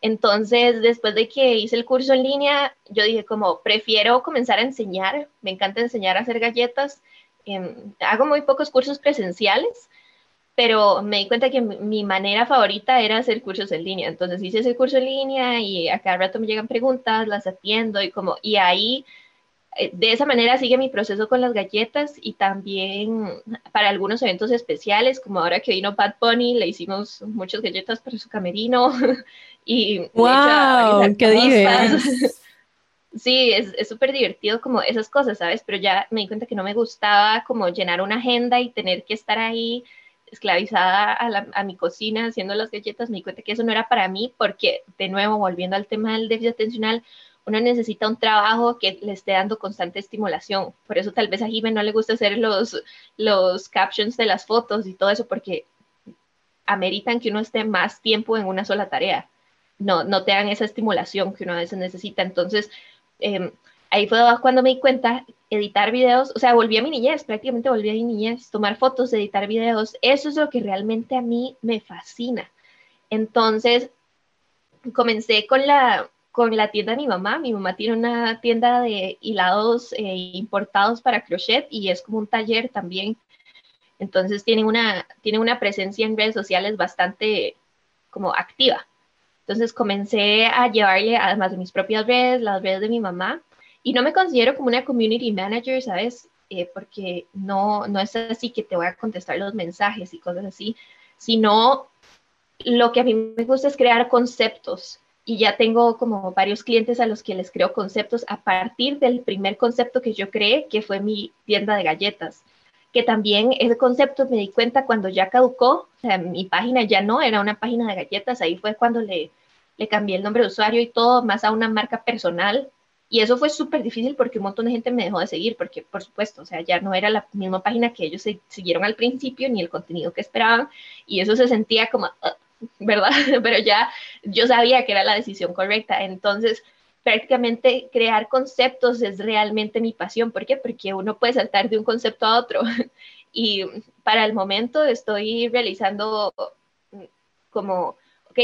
Entonces, después de que hice el curso en línea, yo dije como, prefiero comenzar a enseñar, me encanta enseñar a hacer galletas, em, hago muy pocos cursos presenciales, pero me di cuenta que mi manera favorita era hacer cursos en línea. Entonces hice ese curso en línea y a cada rato me llegan preguntas, las atiendo y como, y ahí eh, de esa manera sigue mi proceso con las galletas y también para algunos eventos especiales, como ahora que vino Bad Bunny, le hicimos muchas galletas para su camerino *laughs* y wow, qué divertido. *laughs* Sí, es súper divertido como esas cosas, ¿sabes? Pero ya me di cuenta que no me gustaba como llenar una agenda y tener que estar ahí esclavizada a, mi cocina haciendo las galletas, me di cuenta que eso no era para mí porque, de nuevo, volviendo al tema del déficit atencional, uno necesita un trabajo que le esté dando constante estimulación. Por eso tal vez a Jimmy no le gusta hacer los, los captions de las fotos y todo eso porque ameritan que uno esté más tiempo en una sola tarea. No, no te dan esa estimulación que uno a veces necesita. Entonces, eh, ahí fue cuando me di cuenta, editar videos, o sea, volví a mi niñez, prácticamente volví a mi niñez, tomar fotos, editar videos, eso es lo que realmente a mí me fascina. Entonces, comencé con la, con la tienda de mi mamá. Mi mamá tiene una tienda de hilados eh, importados para crochet y es como un taller también. Entonces, tiene una, tiene una presencia en redes sociales bastante como activa. Entonces, comencé a llevarle, además de mis propias redes, las redes de mi mamá, y no me considero como una community manager, ¿sabes? Eh, porque no, no es así que te voy a contestar los mensajes y cosas así, sino lo que a mí me gusta es crear conceptos. Y ya tengo como varios clientes a los que les creo conceptos a partir del primer concepto que yo creé, que fue mi tienda de galletas. Que también ese concepto me di cuenta cuando ya caducó, o sea, mi página ya no era una página de galletas, ahí fue cuando le, le cambié el nombre de usuario y todo, más a una marca personal y eso fue súper difícil porque un montón de gente me dejó de seguir, porque por supuesto, o sea, ya no era la misma página que ellos siguieron al principio, ni el contenido que esperaban, y eso se sentía como, ah, ¿verdad? *laughs* Pero ya yo sabía que era la decisión correcta. Entonces, prácticamente crear conceptos es realmente mi pasión. ¿Por qué? Porque uno puede saltar de un concepto a otro. *laughs* Y para el momento estoy realizando como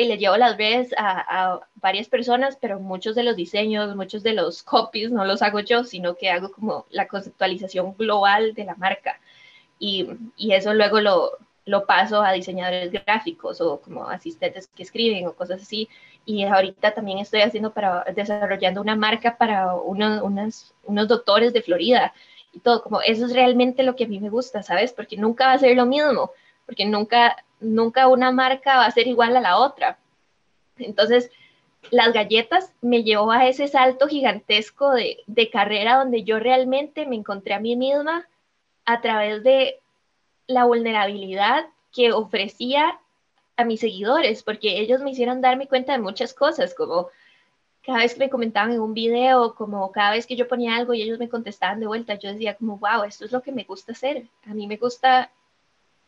le llevo las redes a, varias personas, pero muchos de los diseños, muchos de los copies no los hago yo, sino que hago como la conceptualización global de la marca. Y, y eso luego lo, lo paso a diseñadores gráficos o como asistentes que escriben o cosas así. Y ahorita también estoy haciendo para, desarrollando una marca para unos, unos doctores de Florida y todo, como eso es realmente lo que a mí me gusta, ¿sabes? Porque nunca va a ser lo mismo, porque nunca, nunca una marca va a ser igual a la otra. Entonces, las galletas me llevó a ese salto gigantesco de, de carrera donde yo realmente me encontré a mí misma a través de la vulnerabilidad que ofrecía a mis seguidores, porque ellos me hicieron darme cuenta de muchas cosas, como cada vez que me comentaban en un video, como cada vez que yo ponía algo y ellos me contestaban de vuelta, yo decía como, wow, esto es lo que me gusta hacer. A mí me gusta,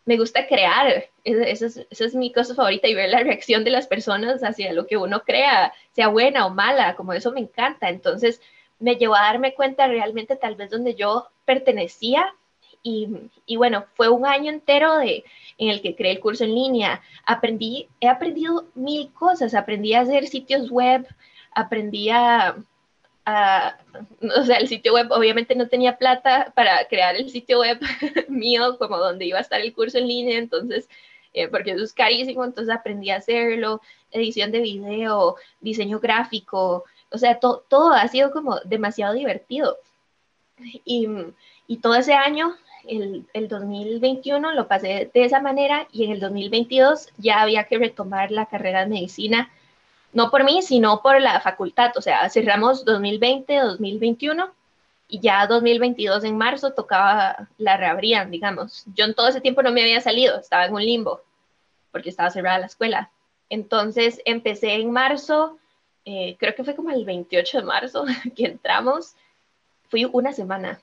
me gusta crear. Esa es, mi cosa favorita y ver la reacción de las personas hacia lo que uno crea, sea buena o mala, como eso me encanta. Entonces me llevó a darme cuenta realmente tal vez donde yo pertenecía y, y, bueno, fue un año entero de, en el que creé el curso en línea. Aprendí, he aprendido mil cosas. Aprendí a hacer sitios web, aprendí a, o sea, el sitio web, obviamente no tenía plata para crear el sitio web *laughs* mío, como donde iba a estar el curso en línea, entonces, eh, porque eso es carísimo, entonces aprendí a hacerlo, edición de video, diseño gráfico, o sea, todo ha sido como demasiado divertido. Y, y todo ese año el, el, 2021 lo pasé de esa manera y en el 2022 ya había que retomar la carrera de medicina, no por mí, sino por la facultad. O sea, cerramos 2020, 2021 y ya 2022 en marzo tocaba la reabrían, digamos. Yo en todo ese tiempo no me había salido, estaba en un limbo porque estaba cerrada la escuela. Entonces empecé en marzo, eh, creo que fue como el 28 de marzo *laughs* que entramos. Fui una semana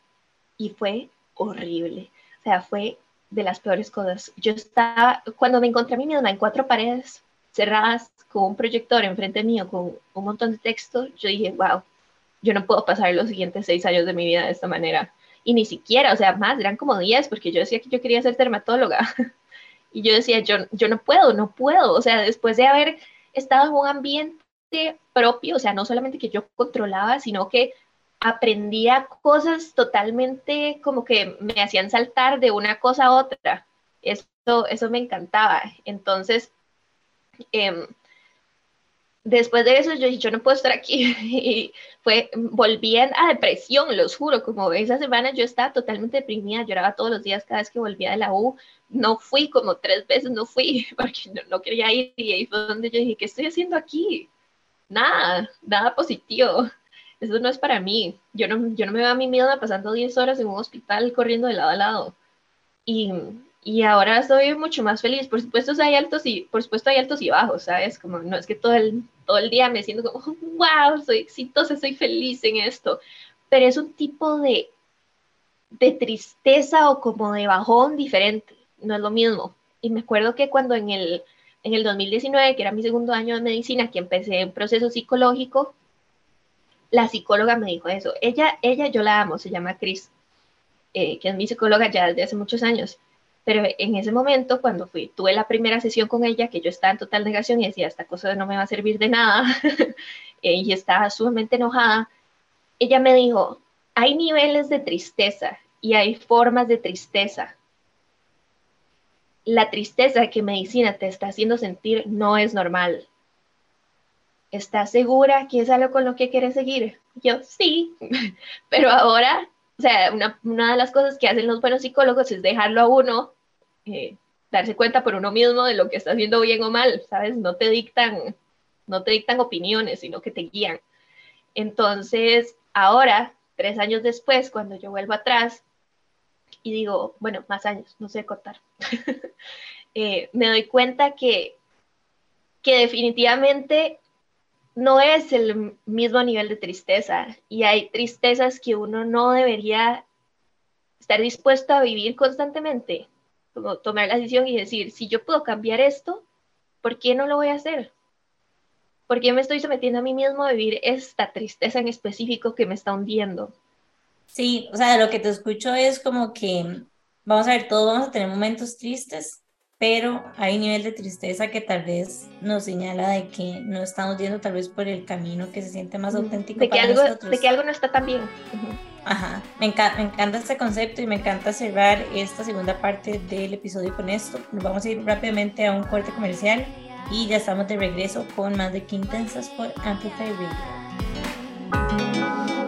y fue horrible. O sea, fue de las peores cosas. Yo estaba, cuando me encontré a mí misma en cuatro paredes cerradas con un proyector enfrente mío, con un montón de texto, yo dije, wow, yo no puedo pasar los siguientes seis años de mi vida de esta manera. Y ni siquiera, o sea, más, eran como diez, porque yo decía que yo quería ser dermatóloga. *laughs* y yo decía, yo, yo no puedo, no puedo. O sea, después de haber estado en un ambiente propio, o sea, no solamente que yo controlaba, sino que aprendía cosas totalmente como que me hacían saltar de una cosa a otra. Eso, eso me encantaba. Entonces, em, después de eso yo dije, yo no puedo estar aquí. *laughs* Y fue, volví a depresión, los juro, como esa semana yo estaba totalmente deprimida, lloraba todos los días cada vez que volvía de la U. No fui como tres veces, no fui *laughs* porque no, quería ir. Y ahí fue donde yo dije, ¿qué estoy haciendo aquí? Nada, nada positivo eso no es para mí. Yo no, yo no me veo a mí misma pasando 10 horas en un hospital corriendo de lado a lado. Y ahora estoy mucho más feliz. Por supuesto, hay altos y, por supuesto hay altos y bajos, ¿sabes? Como no es que todo el, todo el día me siento como, *laughs* wow, soy exitosa, soy feliz en esto. Pero es un tipo de, de tristeza o como de bajón diferente. No es lo mismo. Y me acuerdo que cuando en el, en el 2019, que era mi segundo año de medicina, que empecé un proceso psicológico, la psicóloga me dijo eso. Ella, ella yo la amo, se llama Chris, eh, que es mi psicóloga ya desde hace muchos años. Pero en ese momento, cuando fui, tuve la primera sesión con ella, que yo estaba en total negación y decía, esta cosa no me va a servir de nada, *laughs* eh, y estaba sumamente enojada, ella me dijo, hay niveles de tristeza y hay formas de tristeza. La tristeza que medicina te está haciendo sentir no es normal. ¿estás segura que es algo con lo que quieres seguir? Yo, sí, *laughs* pero ahora, sea, una, de las cosas que hacen los buenos psicólogos es dejarlo a uno, eh, darse cuenta por uno mismo de lo que está haciendo bien o mal, ¿sabes? No te dictan, no te dictan opiniones, sino que te guían. Entonces, ahora, tres años después, cuando yo vuelvo atrás y digo, bueno, más años, no sé contar, *laughs* eh, me doy cuenta que, que definitivamente no es el mismo nivel de tristeza y hay tristezas que uno no debería estar dispuesto a vivir constantemente, como tomar la decisión y decir, si yo puedo cambiar esto, ¿por qué no lo voy a hacer? ¿Por qué me estoy sometiendo a mí mismo a vivir esta tristeza en específico que me está hundiendo? Sí, o sea, lo que te escucho es como que, vamos a ver, todos vamos a tener momentos tristes, pero hay un nivel de tristeza que tal vez nos señala de que no estamos yendo tal vez por el camino que se siente más auténtico de que para algo, nosotros. De que algo no está tan bien. Ajá, me, encanta, me encanta este concepto y me encanta cerrar esta segunda parte del episodio con esto. Nos vamos a ir rápidamente a un corte comercial y ya estamos de regreso con más de Quintensas por Amplify Radio.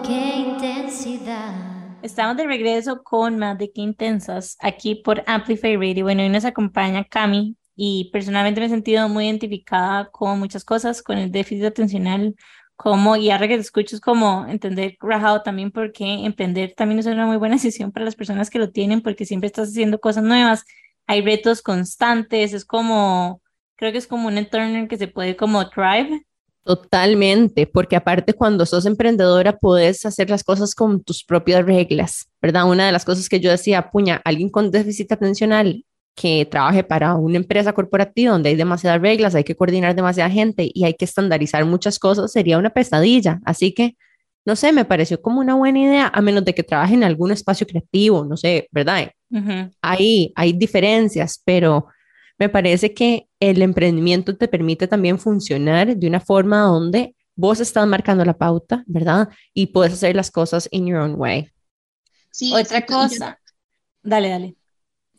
Qué intensidad. Estamos de regreso con más de Quintensas aquí por Amplify Radio. Bueno, hoy nos acompaña Cami y personalmente me he sentido muy identificada con muchas cosas, con el déficit atencional como, y ahora que te escucho es como entender rajado también porque emprender también es una muy buena *laughs* decisión para las personas que lo tienen porque siempre estás haciendo cosas nuevas, hay retos constantes, es como, creo que es como un entorno en que se puede como thrive. Totalmente, porque aparte cuando sos emprendedora puedes hacer las cosas con tus propias reglas, ¿verdad? Una de las cosas que yo decía, puña, alguien con déficit atencional que trabaje para una empresa corporativa donde hay demasiadas reglas, hay que coordinar demasiada gente y hay que estandarizar muchas cosas, sería una pesadilla. Así que, no sé, me pareció como una buena idea, a menos de que trabaje en algún espacio creativo, no sé, ¿verdad? Ahí hay diferencias, pero me parece que el emprendimiento te permite también funcionar de una forma donde vos estás marcando la pauta, ¿verdad? Y puedes hacer las cosas in your own way. Sí, Otra cosa. Dale, dale.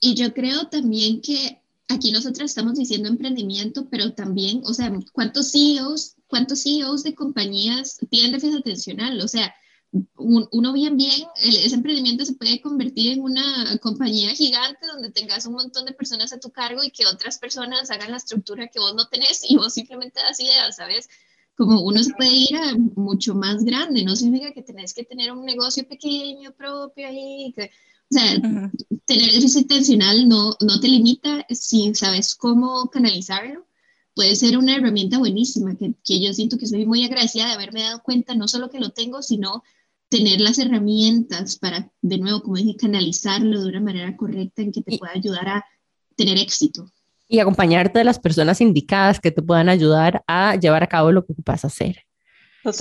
Y yo creo también que aquí nosotros estamos diciendo emprendimiento, pero también, o sea, ¿cuántos CEOs, cuántos CEOs de compañías tienen déficit atencional? O sea, uno bien, bien, ese emprendimiento se puede convertir en una compañía gigante donde tengas un montón de personas a tu cargo y que otras personas hagan la estructura que vos no tenés y vos simplemente das ideas, ¿sabes? Como uno se puede ir a mucho más grande, no significa que tenés que tener un negocio pequeño propio ahí, que, o sea, tener déficit atencional no, no te limita si sabes cómo canalizarlo. Puede ser una herramienta buenísima que, que yo siento que soy muy agradecida de haberme dado cuenta, no solo que lo tengo, sino tener las herramientas para, de nuevo, como dije, canalizarlo de una manera correcta en que te pueda ayudar a tener éxito. Y acompañarte de las personas indicadas que te puedan ayudar a llevar a cabo lo que ocupas hacer.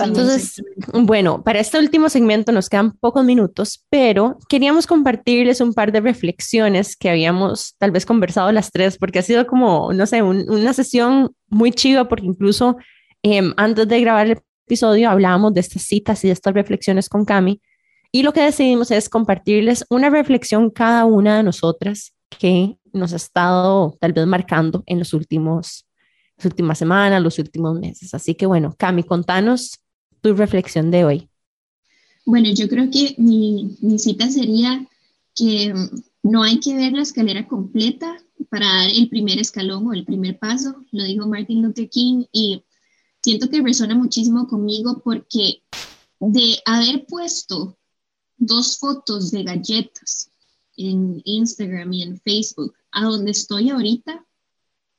Entonces, bueno, para este último segmento nos quedan pocos minutos, pero queríamos compartirles un par de reflexiones que habíamos tal vez conversado las tres, porque ha sido como, no sé, una sesión muy chiva, porque incluso em, antes de grabar el episodio hablábamos de estas citas y de estas reflexiones con Cami, y lo que decidimos es compartirles una reflexión cada una de nosotras que nos ha estado tal vez marcando en los últimos las últimas semanas, los últimos meses. Así que bueno, Cami, contanos tu reflexión de hoy. Bueno, yo creo que mi, mi cita sería que no hay que ver la escalera completa para dar el primer escalón o el primer paso, lo dijo Martin Luther King y siento que resuena muchísimo conmigo porque de haber puesto dos fotos de galletas en Instagram y en Facebook a donde estoy ahorita,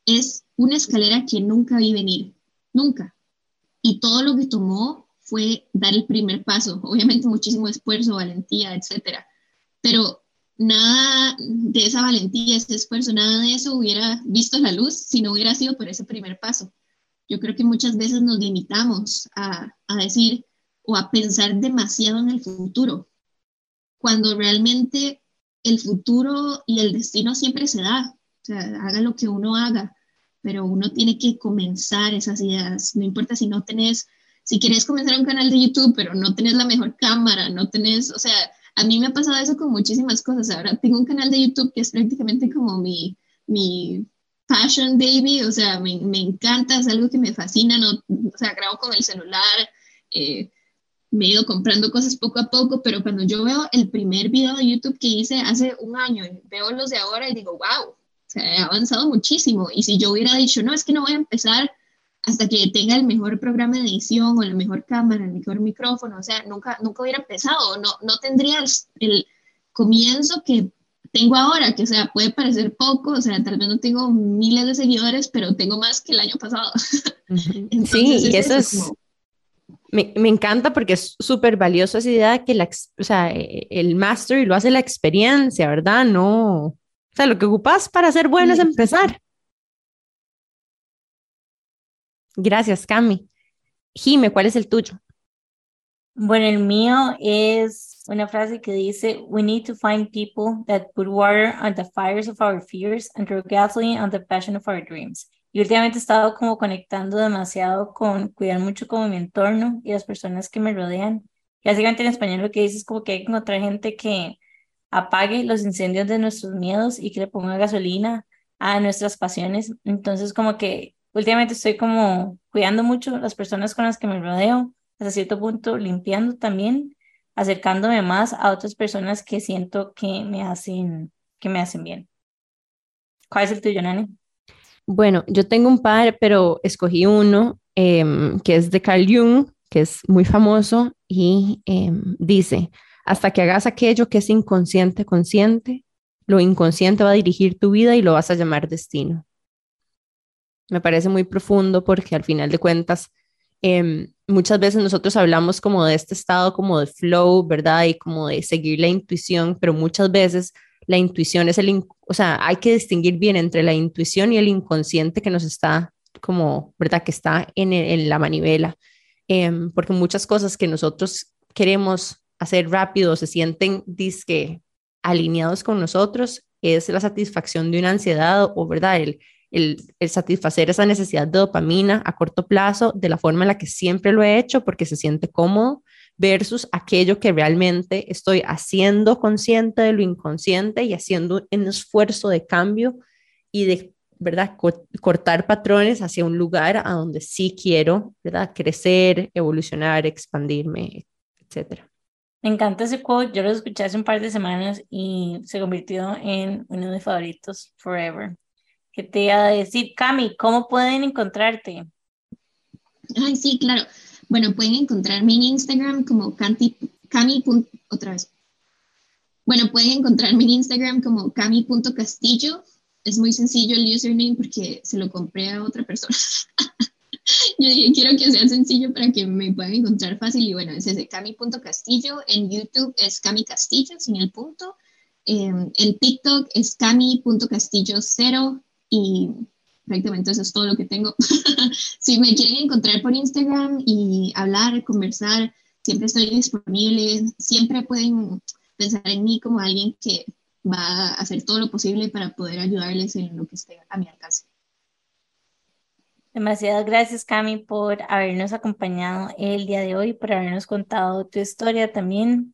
es una escalera que nunca vi venir, nunca. Y todo lo que tomó fue dar el primer paso, *laughs* obviamente muchísimo esfuerzo, valentía, etcétera. Pero nada de esa valentía, ese esfuerzo, nada de eso hubiera visto la luz si no hubiera sido por ese primer paso. Yo creo que muchas veces nos limitamos a, a decir o a pensar demasiado en el futuro, cuando realmente el futuro y el destino siempre se da. O sea, haga lo que uno haga, pero uno tiene que comenzar esas ideas. No importa si no tenés, si quieres comenzar un canal de YouTube, pero no tenés la mejor cámara, no tenés, o sea, a mí me ha pasado eso con muchísimas cosas. Ahora tengo un canal de YouTube que es prácticamente como mi, mi passion baby, o sea, me, me encanta, es algo que me fascina, no, o sea, grabo con el celular, eh, me he ido comprando cosas poco a poco, pero cuando yo veo el primer video de YouTube que hice hace un año, veo los de ahora y digo, wow, se ha avanzado muchísimo. Y si yo hubiera dicho, no, es que no voy a empezar hasta que tenga el mejor programa de edición o la mejor cámara, el mejor micrófono, o sea, nunca, nunca hubiera empezado, no, no tendría el, comienzo que tengo ahora, que o sea, puede parecer poco, o sea, tal vez no tengo miles de seguidores, pero tengo más que el año pasado. *laughs* sí, y eso es... Me, me, encanta porque es súper valioso esa idea que la, o sea, e, el master lo hace la experiencia, ¿verdad? No, sea, lo que ocupas para ser bueno es empezar. Gracias, Cami. Jime, ¿cuál es el tuyo? Bueno, el mío es una frase que dice, we need to find people that put water on the fires of our fears and throw gasoline on the passion of our dreams. Y últimamente he estado como conectando demasiado con cuidar mucho como mi entorno y las personas que me rodean. Y básicamente en español lo que dice es como que hay que encontrar gente que apague los incendios de nuestros miedos y que le ponga gasolina a nuestras pasiones. Entonces como que últimamente estoy como cuidando mucho las personas con las que me rodeo, hasta cierto punto limpiando también, acercándome más a otras personas que siento que me hacen, que me hacen bien. ¿Cuál es el tuyo, Nani? Bueno, yo tengo un par, pero escogí uno em, que es de Carl Jung, que es muy famoso y em, dice, hasta que hagas aquello que es inconsciente consciente, lo inconsciente va a dirigir tu vida y lo vas a llamar destino. Me parece muy profundo porque al final de cuentas, em, muchas veces nosotros hablamos como de este estado como de flow, ¿verdad? Y como de seguir la intuición, pero muchas veces la intuición es el, o sea, hay que distinguir bien entre la intuición y el inconsciente que nos está como, ¿verdad? Que está en, en la manivela, em, porque muchas cosas que nosotros queremos hacer rápido se sienten disque alineados con nosotros, es la satisfacción de una ansiedad o, ¿verdad? El, el, satisfacer esa necesidad de dopamina a corto plazo de la forma en la que siempre lo he hecho porque se siente cómodo versus aquello que realmente estoy haciendo consciente de lo inconsciente y haciendo un esfuerzo de cambio y de, ¿verdad?, cortar patrones hacia un lugar a donde sí quiero, ¿verdad?, crecer, evolucionar, expandirme, etcétera. Me encanta ese quote, yo lo escuché hace un par de semanas y se convirtió en uno de mis favoritos forever. ¿Qué te iba a decir, Cami? ¿Cómo pueden encontrarte? Ay, sí, claro. Bueno, pueden encontrarme en Instagram como Cami. Otra vez. Bueno, pueden encontrarme en Instagram como cami.castillo. Es muy sencillo el username porque se lo compré a otra persona. *laughs* Yo dije, quiero que sea sencillo para que me puedan encontrar fácil. Y bueno, es ese cami.castillo. En YouTube es Cami Castillo, sin el punto. en TikTok es cami.castillo0 y prácticamente eso es todo lo que tengo. *laughs* si me quieren encontrar por Instagram y hablar, conversar, siempre estoy disponible. Siempre pueden pensar en mí como alguien que va a hacer todo lo posible para poder ayudarles en lo que esté a mi alcance. Demasiadas gracias, Cami, por habernos acompañado el día de hoy, por habernos contado tu historia también.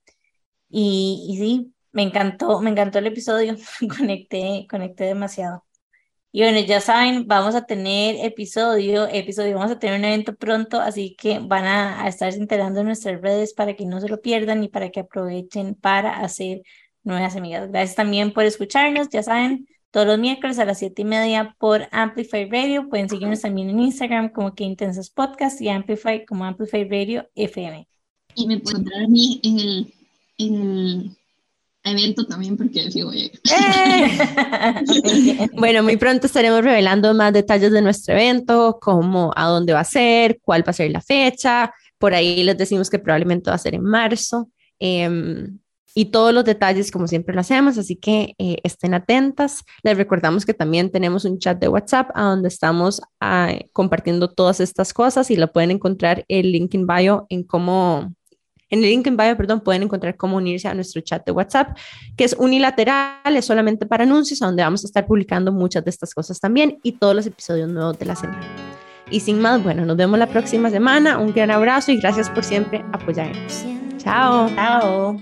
Y, y sí, me encantó, me encantó el episodio, *laughs* conecté, conecté demasiado. Y bueno, ya saben, vamos a tener episodio, episodio, vamos a tener un evento pronto, así que van a, a estarse enterando en nuestras redes para que no se lo pierdan y para que aprovechen para hacer nuevas amigas. Gracias también por escucharnos, ya saben, todos los miércoles a las siete y media por Amplify Radio. Pueden seguirnos también en Instagram como que Intensas Podcast y Amplify como Amplify Radio FM. Y me pueden encontrar a mí en el evento también porque sí voy ¡Eh! *laughs* bueno, muy pronto estaremos revelando más detalles de nuestro evento, como a dónde va a ser, cuál va a ser la fecha. Por ahí les decimos que probablemente va a ser en marzo. Em, y todos los detalles como siempre lo hacemos, así que eh, estén atentas. Les recordamos que también tenemos un chat de WhatsApp a donde estamos ah, compartiendo todas estas cosas y lo pueden encontrar el link en bio en cómo en el link en bio, perdón, pueden encontrar cómo unirse a nuestro chat de WhatsApp, que es unilateral, es solamente para anuncios, donde vamos a estar publicando muchas de estas cosas también y todos los episodios nuevos de la semana. Y sin más, bueno, nos vemos la próxima semana. Un gran abrazo y gracias por siempre apoyarnos. Chao. Chao.